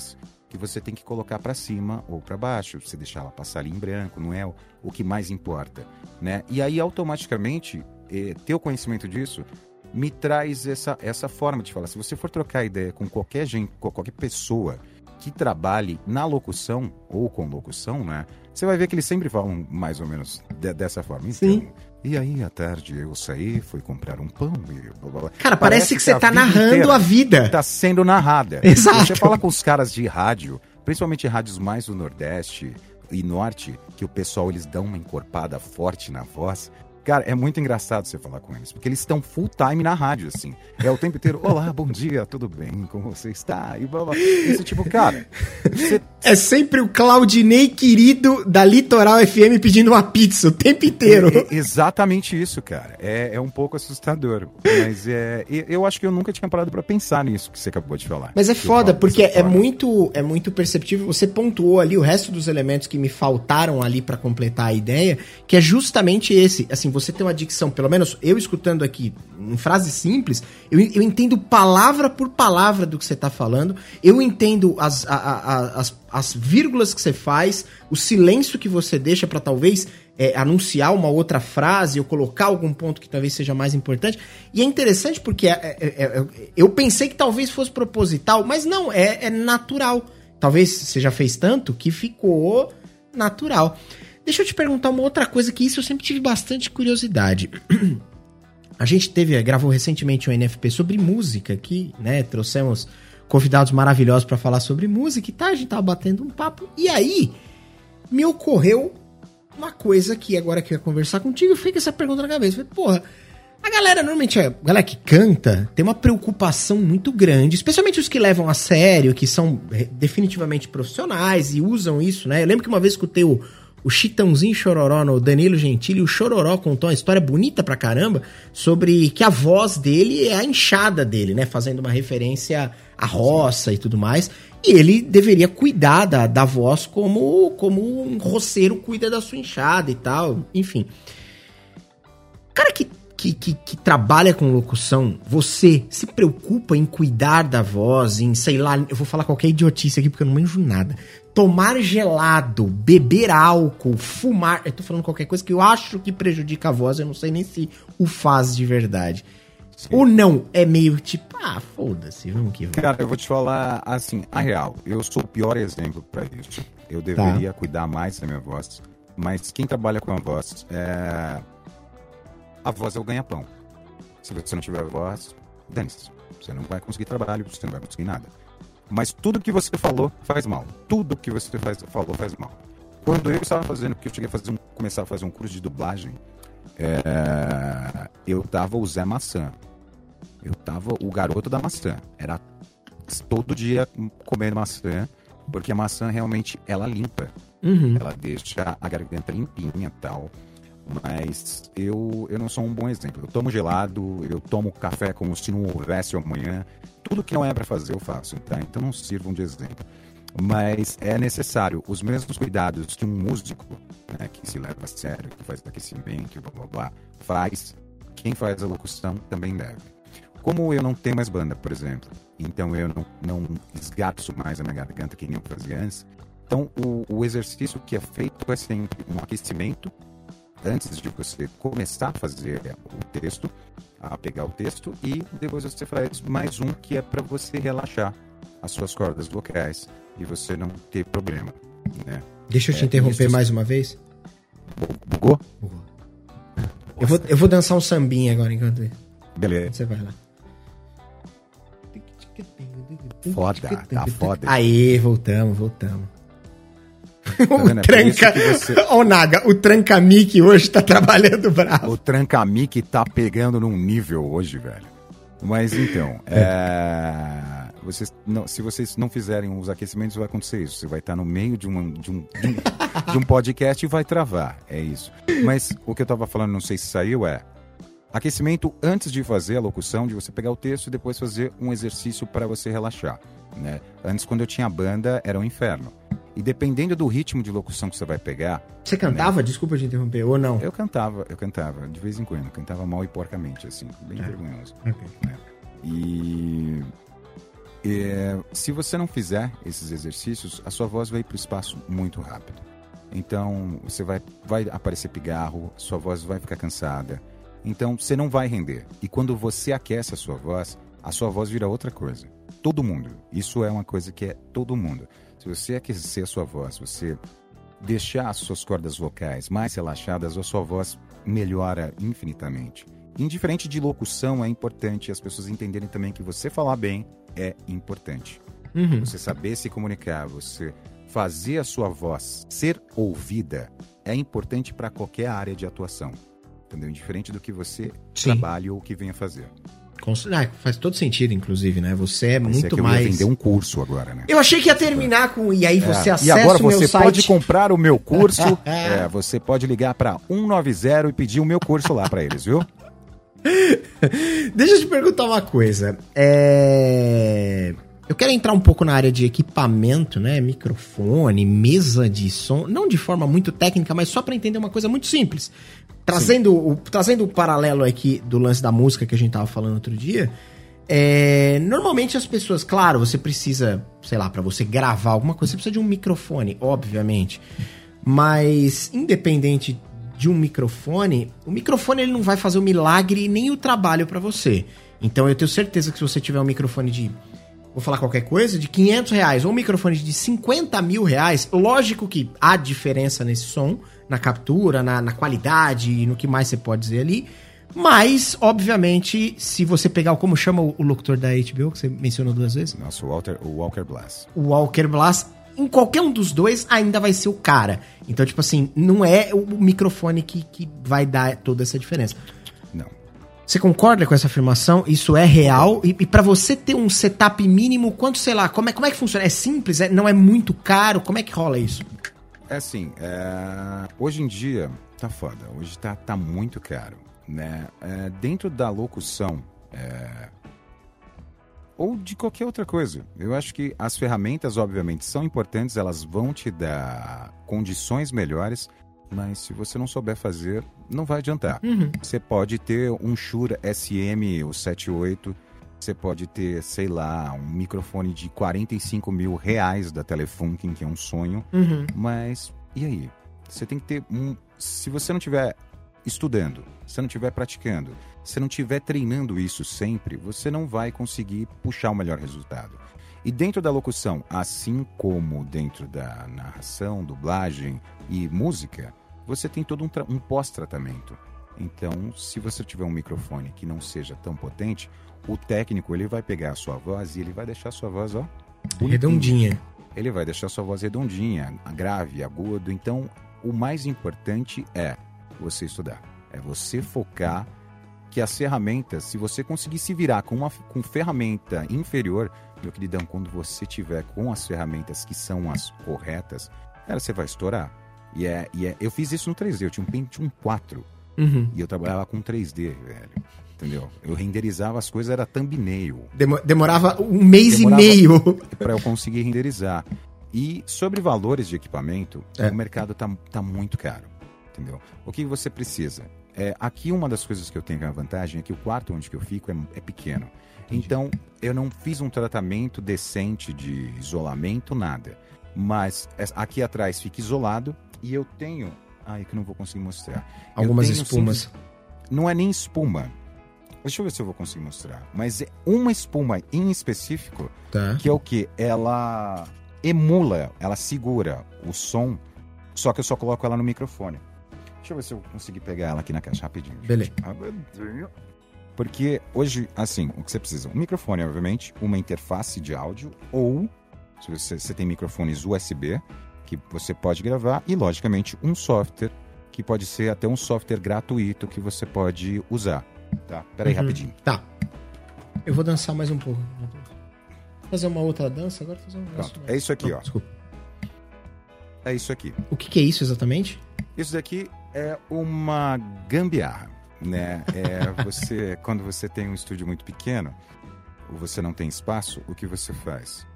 que você tem que colocar para cima ou para baixo, você deixar ela passar ali em branco, não é o, o que mais importa, né? E aí automaticamente eh, ter o conhecimento disso me traz essa, essa forma de falar. Se você for trocar ideia com qualquer gente, com qualquer pessoa que trabalhe na locução ou com locução, né? Você vai ver que eles sempre falam mais ou menos de, dessa forma. Então, Sim. E aí, à tarde, eu saí, fui comprar um pão e. Cara, parece, parece que, que, você tá narrando a vida. Tá sendo narrada. Exato. Você fala com os caras de rádio, principalmente rádios mais do Nordeste e Norte, que o pessoal eles dão uma encorpada forte na voz. Cara, é muito engraçado você falar com eles, porque eles estão full time na rádio, assim. É o tempo inteiro, olá, bom dia, tudo bem, como você está? E blá, blá. Isso, tipo, cara... Você... É sempre o Claudinei querido da Litoral FM pedindo uma pizza o tempo inteiro. É, é exatamente isso, cara. É, é um pouco assustador. Mas é, eu acho que eu nunca tinha parado para pensar nisso que você acabou de falar. Mas é foda, porque é muito, é muito perceptível. Você pontuou ali o resto dos elementos que me faltaram ali para completar a ideia, que é justamente esse. Assim, você tem uma dicção, pelo menos eu escutando aqui, em frases simples, eu, eu entendo palavra por palavra do que você está falando, eu entendo as, a, a, as, as vírgulas que você faz, o silêncio que você deixa para talvez é, anunciar uma outra frase ou colocar algum ponto que talvez seja mais importante. E é interessante porque é, é, é, é eu pensei que talvez fosse proposital, mas não, é, é natural. Talvez você já fez tanto que ficou natural. Deixa eu te perguntar uma outra coisa que isso eu sempre tive bastante curiosidade. A gente teve, gravou recentemente um NFP sobre música aqui, né? Trouxemos convidados maravilhosos para falar sobre música e tal. A gente tava batendo um papo. E aí, me ocorreu uma coisa que agora que eu ia conversar contigo, eu fiquei essa pergunta na cabeça. Falei, porra, a galera, normalmente, a galera que canta tem uma preocupação muito grande, especialmente os que levam a sério, que são eh, definitivamente profissionais e usam isso, né? Eu lembro que uma vez escutei o o Chitãozinho Chororó no Danilo Gentili, o Chororó contou uma história bonita pra caramba sobre que a voz dele é a enxada dele, né? Fazendo uma referência à roça e tudo mais. E ele deveria cuidar da, da voz como, como um roceiro cuida da sua enxada e tal, enfim. Cara que, que, que, que trabalha com locução, você se preocupa em cuidar da voz, em, sei lá, eu vou falar qualquer idiotice aqui porque eu não manjo nada tomar gelado, beber álcool, fumar. Eu tô falando qualquer coisa que eu acho que prejudica a voz, eu não sei nem se o faz de verdade. Sim. Ou não, é meio tipo, ah, foda-se, vamos que vamos. Cara, eu vou te falar assim, a real, eu sou o pior exemplo para isso. Eu deveria tá. cuidar mais da minha voz, mas quem trabalha com a voz, é... a voz é o ganha-pão. Se você não tiver voz, dane-se. Você não vai conseguir trabalho, você não vai conseguir nada. Mas tudo que você falou faz mal. Tudo que você faz, falou faz mal. Quando eu estava fazendo, porque eu cheguei a fazer um, começar a fazer um curso de dublagem, é, eu tava o Zé Maçã. Eu tava o garoto da maçã. Era todo dia comendo maçã, porque a maçã realmente ela limpa. Uhum. Ela deixa a garganta limpinha e tal. Mas eu, eu não sou um bom exemplo. Eu tomo gelado, eu tomo café como se não houvesse amanhã tudo que não é para fazer eu faço, tá? Então não sirvam de exemplo. Mas é necessário os mesmos cuidados que um músico, né, que se leva a sério, que faz aquecimento, blá blá blá, faz. Quem faz a locução também deve. Como eu não tenho mais banda, por exemplo, então eu não, não esgato mais a minha garganta que nem eu fazia antes, então o, o exercício que é feito é sempre um aquecimento antes de você começar a fazer o texto, a pegar o texto e depois você faz mais um que é para você relaxar as suas cordas vocais e você não ter problema. Né? Deixa eu te é, interromper isso... mais uma vez. Bugou? Bugou. Eu vou, eu vou dançar um sambinha agora enquanto Beleza. Você vai lá. Foda, tá foda. Aí, voltamos, voltamos. o é tranca. Você... Ô, Naga, o Tranca-Mic hoje tá trabalhando bravo. O Tranca-Mic tá pegando num nível hoje, velho. Mas então, é. é... Vocês não, se vocês não fizerem os aquecimentos, vai acontecer isso. Você vai estar no meio de, uma, de, um, de, um, de um podcast e vai travar. É isso. Mas o que eu tava falando, não sei se saiu, é aquecimento antes de fazer a locução, de você pegar o texto e depois fazer um exercício para você relaxar. Né? Antes, quando eu tinha banda, era um inferno. E dependendo do ritmo de locução que você vai pegar. Você cantava? Né? Desculpa te interromper, ou não? Eu cantava, eu cantava, de vez em quando. Cantava mal e porcamente, assim, bem é. vergonhoso. Okay. Né? E. É, se você não fizer esses exercícios, a sua voz vai para o espaço muito rápido. Então, você vai, vai aparecer pigarro, sua voz vai ficar cansada. Então, você não vai render. E quando você aquece a sua voz, a sua voz vira outra coisa. Todo mundo. Isso é uma coisa que é todo mundo. Se você aquecer a sua voz, você deixar as suas cordas vocais mais relaxadas, a sua voz melhora infinitamente. Indiferente de locução, é importante as pessoas entenderem também que você falar bem é importante. uhum. você saber se comunicar, você fazer a sua voz ser ouvida é importante para qualquer área de atuação. Entendeu? Indiferente do que você Sim. trabalhe ou que venha fazer. Ah, faz todo sentido, inclusive, né? Você é Mas muito é que mais. Eu vender um curso agora, né? Eu achei que ia terminar com. E aí você é. acessa E agora você pode comprar o meu curso. é, você pode ligar para 190 e pedir o meu curso lá para eles, viu? Deixa eu te perguntar uma coisa. É... Eu quero entrar um pouco na área de equipamento, né? Microfone, mesa de som, não de forma muito técnica, mas só para entender uma coisa muito simples. Trazendo o, trazendo o paralelo aqui do lance da música que a gente tava falando outro dia, é, normalmente as pessoas, claro, você precisa, sei lá, para você gravar alguma coisa, você precisa de um microfone, obviamente. Mas independente de um microfone, o microfone ele não vai fazer o milagre nem o trabalho para você. Então eu tenho certeza que se você tiver um microfone de vou falar qualquer coisa, de 500 reais ou um microfone de 50 mil reais, lógico que há diferença nesse som, na captura, na, na qualidade e no que mais você pode dizer ali. Mas, obviamente, se você pegar, como chama o, o locutor da HBO, que você mencionou duas vezes? Nossa, o Walter, o Walker Blast. O Walker Blast, em qualquer um dos dois, ainda vai ser o cara. Então, tipo assim, não é o microfone que, que vai dar toda essa diferença. Não. Você concorda com essa afirmação? Isso é real? E, e para você ter um setup mínimo, quanto, sei lá, como é, como é que funciona? É simples? É, não é muito caro? Como é que rola isso? É assim, é... hoje em dia tá foda, hoje tá, tá muito caro, né? É, dentro da locução, é... ou de qualquer outra coisa, eu acho que as ferramentas, obviamente, são importantes, elas vão te dar condições melhores, mas se você não souber fazer, não vai adiantar. Uhum. Você pode ter um Shure SM, o 78, você pode ter, sei lá, um microfone de 45 mil reais da Telefunken, que é um sonho. Uhum. Mas, e aí? Você tem que ter um. Se você não tiver estudando, se não estiver praticando, se não estiver treinando isso sempre, você não vai conseguir puxar o melhor resultado. E dentro da locução, assim como dentro da narração, dublagem e música, você tem todo um, um pós-tratamento. Então, se você tiver um microfone que não seja tão potente, o técnico ele vai pegar a sua voz e ele vai deixar a sua voz, ó, bonitinha. redondinha. Ele vai deixar a sua voz redondinha, grave, agudo. Então, o mais importante é você estudar. É você focar que as ferramentas, se você conseguir se virar com uma com ferramenta inferior, meu queridão, quando você tiver com as ferramentas que são as corretas, cara, você vai estourar. E é, e é, eu fiz isso no 3D, eu tinha um Pentium 4 uhum. e eu trabalhava com 3D, velho entendeu? Eu renderizava as coisas, era thumbnail. Demorava um mês Demorava e meio. para eu conseguir renderizar. E sobre valores de equipamento, é. o mercado tá, tá muito caro, entendeu? O que você precisa? É, aqui uma das coisas que eu tenho a vantagem é que o quarto onde eu fico é, é pequeno. Então, eu não fiz um tratamento decente de isolamento, nada. Mas aqui atrás fica isolado e eu tenho. Ai, que não vou conseguir mostrar. Algumas espumas. Simples... Não é nem espuma. Deixa eu ver se eu vou conseguir mostrar. Mas é uma espuma em específico, tá. que é o que? Ela emula, ela segura o som, só que eu só coloco ela no microfone. Deixa eu ver se eu conseguir pegar ela aqui na caixa rapidinho. Beleza. Porque hoje, assim, o que você precisa? Um microfone, obviamente, uma interface de áudio, ou se você, você tem microfones USB, que você pode gravar, e logicamente um software, que pode ser até um software gratuito que você pode usar. Tá, peraí, uhum. rapidinho. Tá. Eu vou dançar mais um pouco. Fazer uma outra dança, agora fazer um Pronto, É isso aqui, Não, ó. Desculpa. É isso aqui. O que, que é isso exatamente? Isso daqui é uma gambiarra, né? É você, quando você tem um estúdio muito pequeno, ou você não tem espaço, o que você faz?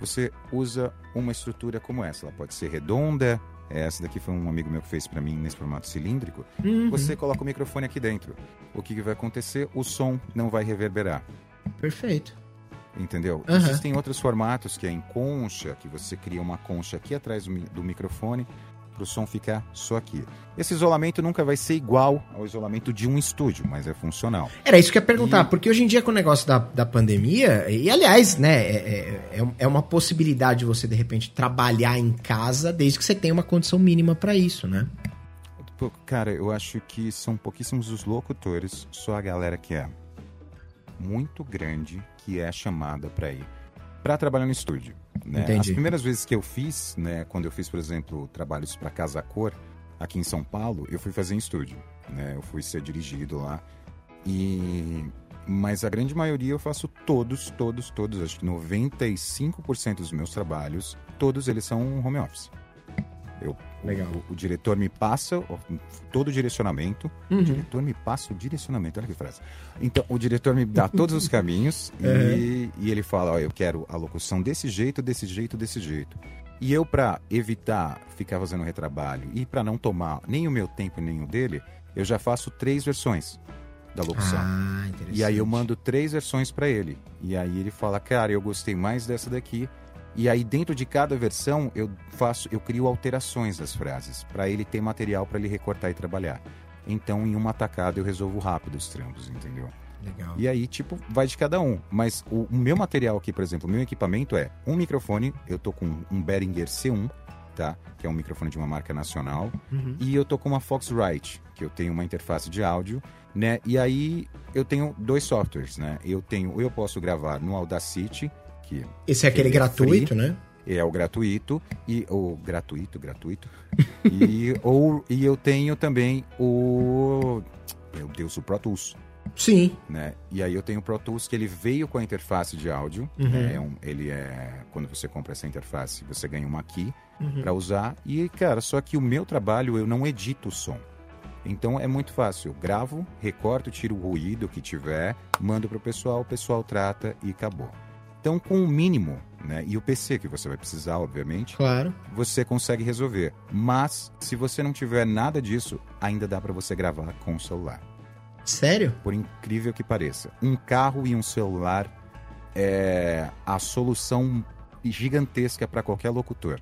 Você usa uma estrutura como essa. Ela pode ser redonda, essa daqui foi um amigo meu que fez para mim nesse formato cilíndrico. Uhum. Você coloca o microfone aqui dentro. O que, que vai acontecer? O som não vai reverberar. Perfeito. Entendeu? Uhum. Existem outros formatos que é em concha, que você cria uma concha aqui atrás do, do microfone para o som ficar só aqui. Esse isolamento nunca vai ser igual ao isolamento de um estúdio, mas é funcional. Era isso que eu ia perguntar, e... porque hoje em dia com o negócio da, da pandemia, e aliás, né, é, é, é, é uma possibilidade você de repente trabalhar em casa desde que você tenha uma condição mínima para isso, né? Cara, eu acho que são pouquíssimos os locutores, só a galera que é muito grande que é chamada para ir. Para trabalhar no estúdio. Né? Entendi. As primeiras vezes que eu fiz, né, quando eu fiz, por exemplo, trabalhos para Casa Cor, aqui em São Paulo, eu fui fazer em estúdio. Né? Eu fui ser dirigido lá. E mas a grande maioria eu faço todos, todos, todos, acho que 95% dos meus trabalhos, todos eles são home office. Eu, Legal. O, o diretor me passa o- todo o direcionamento. Uhum. O diretor me passa o direcionamento, olha que frase. Então, o diretor me dá todos os caminhos Uhum. e, e ele fala: ó, eu quero a locução desse jeito, desse jeito, desse jeito. E eu, para evitar ficar fazendo retrabalho e para não tomar nem o meu tempo nem o dele, eu já faço três versões da locução. Ah, interessante. E aí eu mando três versões para ele. E aí ele fala, cara, eu gostei mais dessa daqui. E aí dentro de cada versão eu faço, eu crio alterações das frases para ele ter material para ele recortar e trabalhar. Então em uma tacada eu resolvo rápido os trampos, entendeu? Legal. E aí tipo vai de cada um. Mas o, o meu material aqui, por exemplo, o meu equipamento é um microfone. Eu tô com um Behringer C1, tá? Que é um microfone de uma marca nacional. Uhum. E eu tô com uma Foxrite, que eu tenho uma interface de áudio, né? E aí eu tenho dois softwares, né? Eu tenho, eu posso gravar no Audacity, que Esse é aquele Ele é gratuito, né? é o gratuito e o gratuito, gratuito. e ou e eu tenho também o meu Deus, o Pro Tools, Sim. né? E aí eu tenho o Pro Tools que ele veio com a interface de áudio, Uhum. né? É um- ele é quando você compra essa interface, você ganha uma key Uhum. para usar. E, cara, só que o meu trabalho eu não edito o som. Então é muito fácil. Eu gravo, recorto, tiro o ruído que tiver, mando pro pessoal, o pessoal trata e acabou. Então, com o mínimo, né? E o PC que você vai precisar, obviamente, Claro. você consegue resolver. Mas se você não tiver nada disso, ainda dá para você gravar com o celular. Sério? Por incrível que pareça, um carro e um celular é a solução gigantesca para qualquer locutor.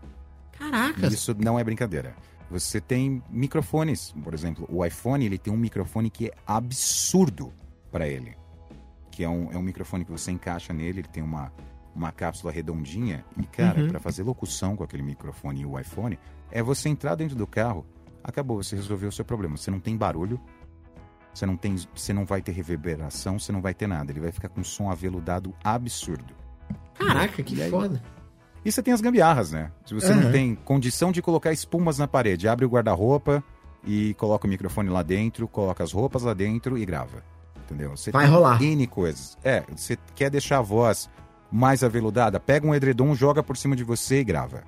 Caracas. isso não é brincadeira. Você tem microfones, por exemplo, o iPhone ele tem um microfone que é absurdo para ele, que é um, é um microfone que você encaixa nele, ele tem uma, uma cápsula redondinha e cara, Uhum. para fazer locução com aquele microfone e o iPhone, é você entrar dentro do carro, acabou, você resolveu o seu problema. Você não tem barulho, você não tem, você não vai ter reverberação, você não vai ter nada. Ele vai ficar com um som aveludado absurdo. Caraca, que E aí? foda. E você tem as gambiarras, né? Se você Aham. não tem condição de colocar espumas na parede, abre o guarda-roupa e coloca o microfone lá dentro, coloca as roupas lá dentro e grava. Entendeu? Você Vai rolar. N coisas. É, você quer deixar a voz mais aveludada, pega um edredom, joga por cima de você e grava.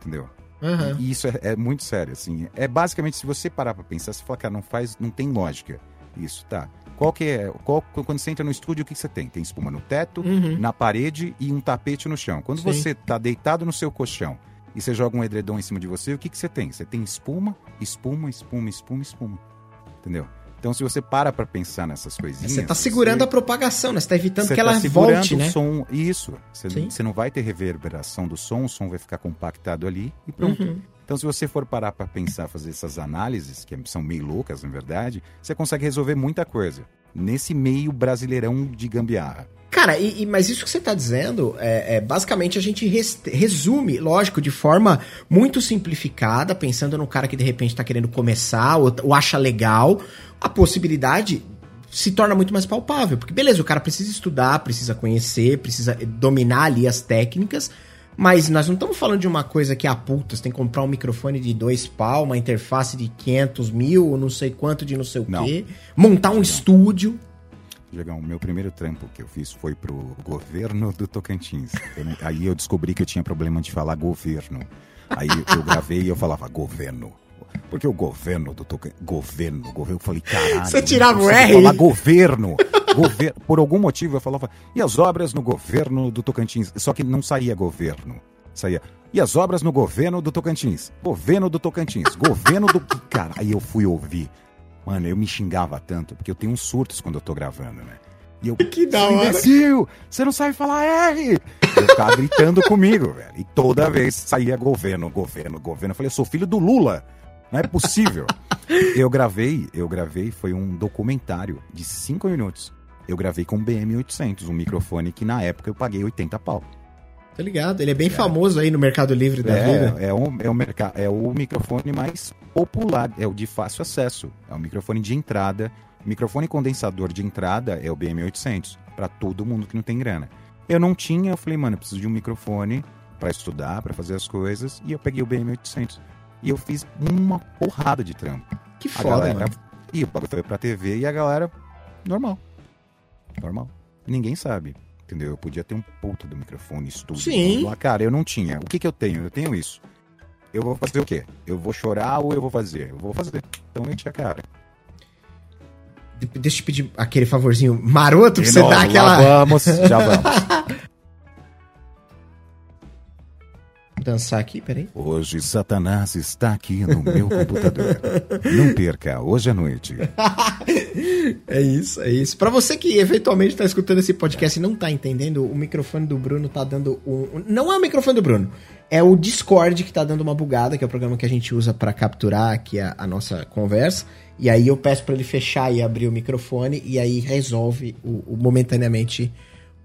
Entendeu? Aham. E isso é, é muito sério, assim. É basicamente, se você parar pra pensar, você fala, cara, não faz, não tem lógica isso, tá? Qual que é, qual, quando você entra no estúdio, o que você tem? Tem espuma no teto, Uhum. na parede e um tapete no chão. Quando Sim. você tá deitado no seu colchão e você joga um edredom em cima de você, o que, que você tem? Você tem espuma, espuma, espuma, espuma, espuma. Entendeu? Então, se você para pra pensar nessas coisinhas... Você tá segurando a propagação, né? Você tá evitando você que tá ela volte, o né? som. Isso. Você, Sim. você não vai ter reverberação do som, o som vai ficar compactado ali e pronto. Uhum. Então, se você for parar pra pensar, fazer essas análises, que são meio loucas, na verdade, você consegue resolver muita coisa. Nesse meio brasileirão de gambiarra. Cara, e, e- mas isso que você tá dizendo, é, é, basicamente a gente res- resume, lógico, de forma muito simplificada, pensando no cara que de repente tá querendo começar ou, ou acha legal, a possibilidade se torna muito mais palpável. Porque, beleza, o cara precisa estudar, precisa conhecer, precisa dominar ali as técnicas, mas nós não estamos falando de uma coisa que, ah, puta, você tem que comprar um microfone de dois pau, uma interface de 500 mil, ou não sei quanto de não sei o Não. quê, montar um estúdio. Diegão, o meu primeiro trampo que eu fiz foi pro governo do Tocantins. Eu aí eu descobri que eu tinha problema de falar governo. Aí eu gravei e eu falava governo. Porque o governo do Tocantins. Governo, governo. Eu falei, caralho. Você tirava o R? falar governo. Gover... Por algum motivo eu falava, e as obras no governo do Tocantins? Só que não saía governo. Saía. E as obras no governo do Tocantins? Governo do Tocantins. Governo do. Cara, aí eu fui ouvir. Mano, eu me xingava tanto, porque eu tenho uns surtos quando eu tô gravando, né? E eu, Que da "Seu hora." imbecil, você não sabe falar R! Eu ficava gritando comigo, velho. E toda vez saía governo, governo, governo. Eu falei, eu sou filho do Lula. Não é possível. eu gravei, eu gravei, foi um documentário de cinco minutos. Eu gravei com um BM800, um microfone que na época eu paguei 80 pau. Tá ligado? Ele é bem famoso aí no Mercado Livre da vida. É, é, um, é, um merca- é o microfone mais popular, é o de fácil acesso. É o microfone de entrada. Microfone condensador de entrada é o BM800, para todo mundo que não tem grana. Eu não tinha, eu falei, mano, eu preciso de um microfone para estudar, para fazer as coisas, e eu peguei o BM800. E eu fiz uma porrada de trampo. Que A foda, galera, mano. e o bagulho foi pra TV e a galera, normal. Normal. Ninguém sabe. Entendeu? Eu podia ter um puta do microfone, estúdio. Sim. Cara, eu não tinha. O que que eu tenho? Eu tenho isso. Eu vou fazer o quê? Eu vou chorar ou eu vou fazer? Eu vou fazer. Então eu enchi a cara. De- Deixa eu te pedir aquele favorzinho maroto pra De você novo, dar aquela. vamos, já vamos. Dançar aqui, peraí. Hoje Satanás está aqui no meu computador. Não perca, hoje à noite. É isso, é isso. Pra você que eventualmente tá escutando esse podcast e não tá entendendo, o microfone do Bruno tá dando um. Não é o microfone do Bruno. É o Discord que tá dando uma bugada, que é o programa que a gente usa pra capturar aqui a, a nossa conversa. E aí eu peço pra ele fechar e abrir o microfone e aí resolve o, o- momentaneamente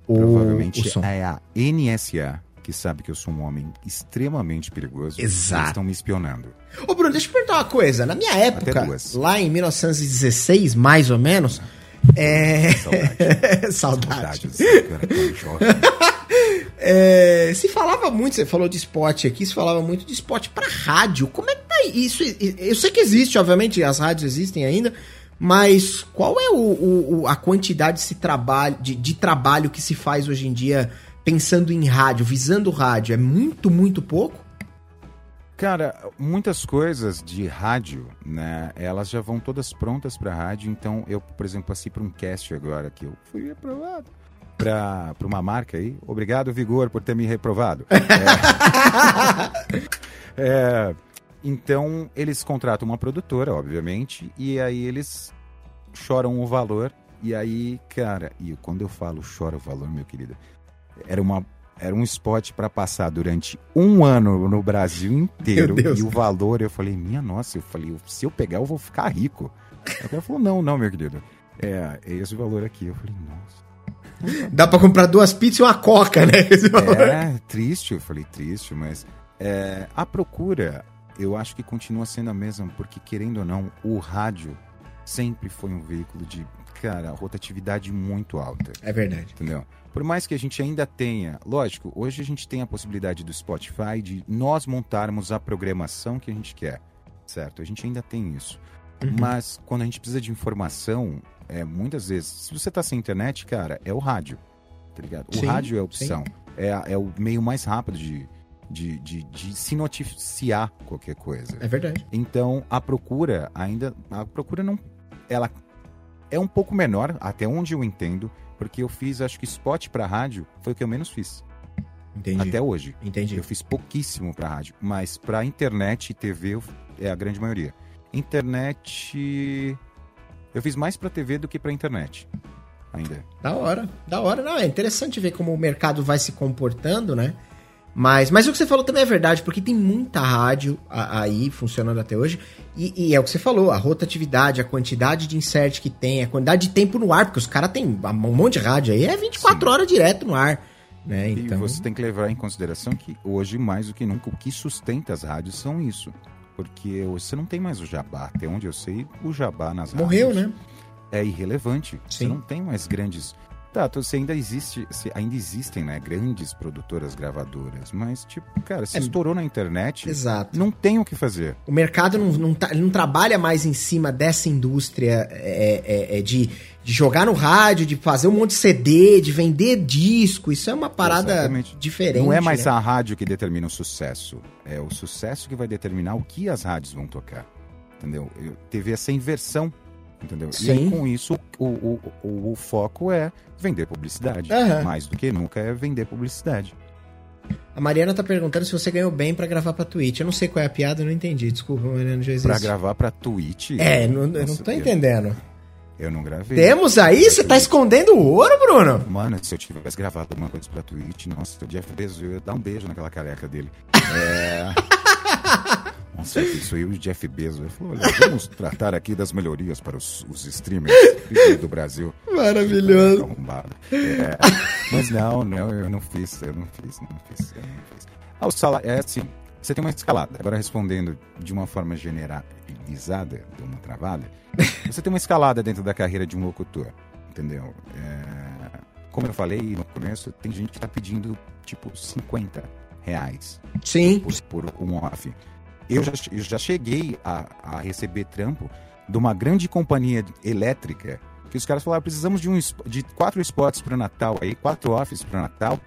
o, Provavelmente o som. é a NSA que sabe que eu sou um homem extremamente perigoso. Exato. Eles estão me espionando. Ô, Bruno, deixa eu perguntar uma coisa. Na minha época, lá em 1916, mais ou menos, é. Saudade. Saudade. É, se falava muito, você falou de spot aqui, se falava muito de spot pra rádio. Como é que tá isso? Eu sei que existe, obviamente, as rádios existem ainda, mas qual é o- o- a quantidade de, trabalho, de, de trabalho que se faz hoje em dia pensando em rádio, visando rádio? É muito, muito pouco? Cara, muitas coisas de rádio, né? Elas já vão todas prontas pra rádio. Então, eu, por exemplo, passei por um cast agora que eu fui aprovado pra, pra uma marca aí. Obrigado, Vigor, por ter me reprovado. É, é, então, eles contratam uma produtora, obviamente, e aí eles choram o valor. E aí, cara, e quando eu falo chora o valor, meu querido, era uma era um spot para passar durante um ano no Brasil inteiro. E o valor, eu falei, minha nossa, eu falei, se eu pegar, eu vou ficar rico. O cara falou, não, não, meu querido. É, é esse valor aqui. Eu falei, nossa. Dá pra comprar duas pizzas e uma coca, né? É, triste, eu falei triste, mas é, a procura, eu acho que continua sendo a mesma, porque querendo ou não, o rádio sempre foi um veículo de, cara, rotatividade muito alta. É verdade. Entendeu? Por mais que a gente ainda tenha, lógico, hoje a gente tem a possibilidade do Spotify de nós montarmos a programação que a gente quer, certo? A gente ainda tem isso. Uhum. Mas quando a gente precisa de informação, é, muitas vezes, se você tá sem internet, cara, é o rádio, tá ligado? O Sim, rádio é a opção. É, é o meio mais rápido de, de, de, de se noticiar qualquer coisa. É verdade. Então, a procura ainda. A procura não. Ela é um pouco menor, até onde eu entendo, porque eu fiz, acho que spot pra rádio foi o que eu menos fiz. Entendi. Até hoje. Entendi. Eu fiz pouquíssimo pra rádio, mas pra internet e TV é a grande maioria. Internet. Eu fiz mais pra TV do que pra internet. Ainda. Da hora, da hora. Não, é interessante ver como o mercado vai se comportando, né? Mas, mas o que você falou também é verdade, porque tem muita rádio aí funcionando até hoje. E, e é o que você falou, a rotatividade, a quantidade de insert que tem, a quantidade de tempo no ar, porque os caras têm um monte de rádio aí, é 24 Sim. horas direto no ar. Né? Então, E você tem que levar em consideração que hoje, mais do que nunca, o que sustenta as rádios são isso. Porque você não tem mais o jabá. Até onde eu sei, o jabá nas morreu, rádios né? é irrelevante. Você Sim. não tem mais grandes. Tá, então você ainda existe, se- ainda existem, né, grandes produtoras gravadoras, mas tipo, cara, se É. estourou na internet, Exato. não tem o que fazer. O mercado não, não, tá- não trabalha mais em cima dessa indústria é, é, é, de, de jogar no rádio, de fazer um monte de CD, de vender disco. Isso é uma parada Exatamente. diferente. não é mais né? a rádio que determina o sucesso, é o sucesso que vai determinar o que as rádios vão tocar. Entendeu? Eu- teve essa inversão, entendeu? E Sim. aí, com isso, o, o, o, o foco é vender publicidade. Aham. Mais do que nunca é vender publicidade. A Mariana tá perguntando se você ganhou bem pra gravar pra Twitch. Eu não sei qual é a piada, eu não entendi. Desculpa, Mariana, já existe. Pra gravar pra Twitch. É, não, eu não tô entendendo. Eu não gravei. Temos aí? Você tá escondendo o ouro, Bruno? Mano, se eu tivesse gravado alguma coisa pra Twitch, nossa, o Jeff Bezos, eu ia dar um beijo naquela careca dele. É... nossa, isso aí o Jeff Bezos. Ele falou, olha, vamos tratar aqui das melhorias para os, os streamers do Brasil. Maravilhoso. É, mas não, não, eu não fiz, eu não fiz, não fiz, eu não fiz. Ah, o salário, é assim, você tem uma escalada. Agora respondendo de uma forma generalizada, de uma travada, você tem uma escalada dentro da carreira de um locutor, entendeu? É, como eu falei no começo, tem gente que tá pedindo tipo 50 reais Sim. por, por um off. Eu já, eu já cheguei a, a receber trampo de uma grande companhia elétrica que os caras falaram, precisamos de, um, de quatro spots para Natal, aí quatro offs para Natal,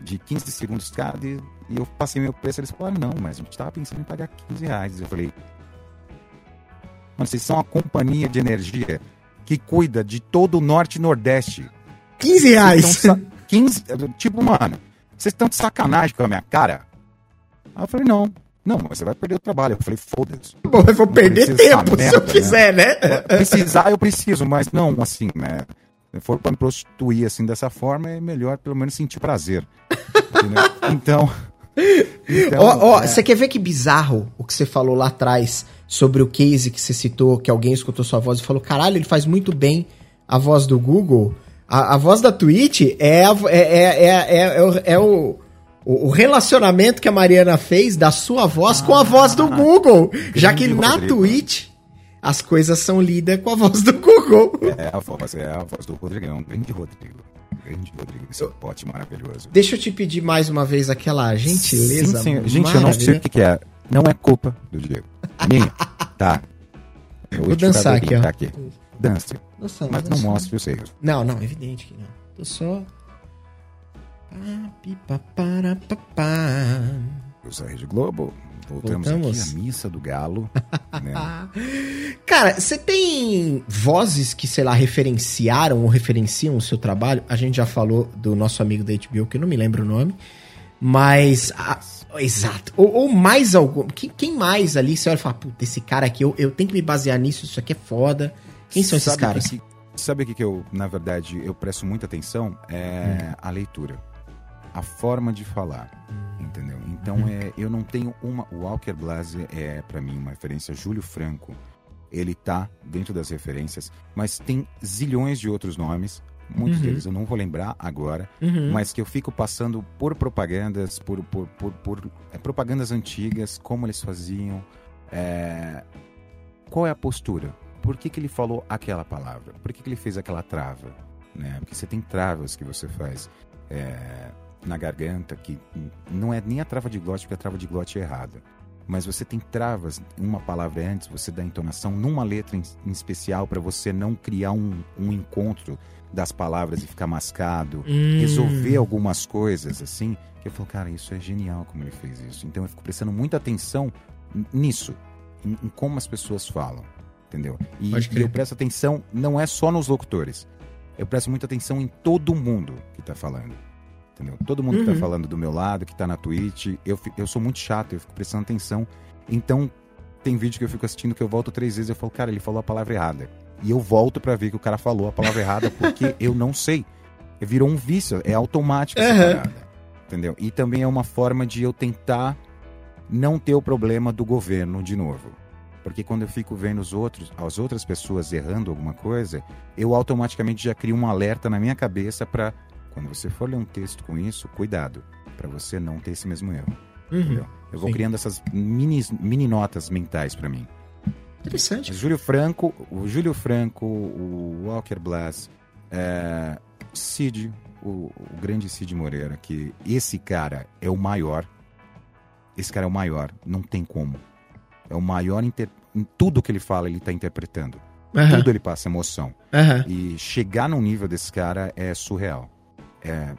de 15 segundos cada, e, e eu passei meu preço, eles falaram, não, mas a gente tava pensando em pagar 15 reais. Eu falei, mano, vocês são uma companhia de energia que cuida de todo o norte e nordeste. 15 Vocês reais. tão sa- 15, tipo, mano, vocês estão de sacanagem com a minha cara? Aí eu falei, não, não, mas você vai perder o trabalho. Eu falei, foda-se. Bom, eu vou perder tempo essa se eu merda, fizer, né? Precisar, eu preciso, mas não assim, né? Se for pra me prostituir assim dessa forma, é melhor pelo menos sentir prazer. Então. então, Ó, ó, é, você quer ver que bizarro o que você falou lá atrás sobre o case que você citou, que alguém escutou sua voz e falou: caralho, ele faz muito bem a voz do Google. A, a voz da Twitch é, a é, é, é, é, é o, é o, relacionamento que a Mariana fez da sua voz com a voz do Google. Já que Ah, na Rodrigo. Twitch as coisas são lidas com a voz do Google. é a voz, é a voz do Rodrigão, grande Rodrigo. Grande Rodrigo, esse pote maravilhoso. Deixa eu te pedir mais uma vez aquela gentileza. Sim, senhor. Gente, eu não sei o que, que é. Não é culpa do Diego. Minha. Tá. Eu Vou dançar aqui, ó. Tá aqui. Dance. Nossa, Mas não mostre os seios. Não, não, evidente que não. Tô só. A Rede Globo. Voltamos, Voltamos. aqui à missa do galo. né? Cara, você tem vozes que, sei lá, referenciaram ou referenciam o seu trabalho? A gente já falou do nosso amigo da HBO, que eu não me lembro o nome. Mas. a- exato. Ou, ou mais algum. Quem, quem mais ali você olha e fala, puta, esse cara aqui, eu, eu tenho que me basear nisso, isso aqui é foda. Quem são esses Sabe caras? que- sabe o que, eu, na verdade, eu presto muita atenção? É a leitura. A forma de falar. Entendeu? Então, é, eu não tenho uma. O Walker Blase é, pra mim, uma referência. Júlio Franco, ele tá dentro das referências, mas tem zilhões de outros nomes. Muitos Uhum. deles eu não vou lembrar agora, Uhum. mas que eu fico passando por propagandas, por, por, por, por, é, propagandas antigas, como eles faziam. é, qual é a postura? Por que, que ele falou aquela palavra? Por que, que ele fez aquela trava? Né? Porque você tem travas que você faz é, na garganta, que não é nem a trava de glote, porque a trava de glote é errada. Mas você tem travas, uma palavra antes, você dá entonação numa letra em, em especial para você não criar um, um encontro das palavras e ficar mascado Hum. resolver algumas coisas assim, que eu falo, cara, isso é genial como ele fez isso. Então eu fico prestando muita atenção nisso, em, em como as pessoas falam, entendeu? E, e eu presto atenção não é só nos locutores, eu presto muita atenção em todo mundo que tá falando. Entendeu? Todo mundo que Uhum. tá falando do meu lado, que tá na Twitch, eu, eu sou muito chato, eu fico prestando atenção. Então, tem vídeo que eu fico assistindo que eu volto três vezes e eu falo, cara, ele falou a palavra errada. E eu volto pra ver que o cara falou a palavra errada porque eu não sei. Virou um vício, é automático essa Aham. parada. Entendeu? E também é uma forma de eu tentar não ter o problema do governo de novo. Porque quando eu fico vendo os outros, as outras pessoas errando alguma coisa, eu automaticamente já crio um alerta na minha cabeça pra quando você for ler um texto com isso, cuidado, pra você não ter esse mesmo erro. Uhum. Entendeu? Eu vou Sim. criando essas mini, mini notas mentais pra mim. Interessante. Mas Júlio Franco, o Júlio Franco, o Walker Blas, é, Cid, o, o grande Cid Moreira, que esse cara é o maior. Esse cara é o maior, não tem como. É o maior inter... em tudo que ele fala, ele tá interpretando. Aham, Tudo ele passa emoção. aham. E chegar no nível desse cara é surreal. É, é-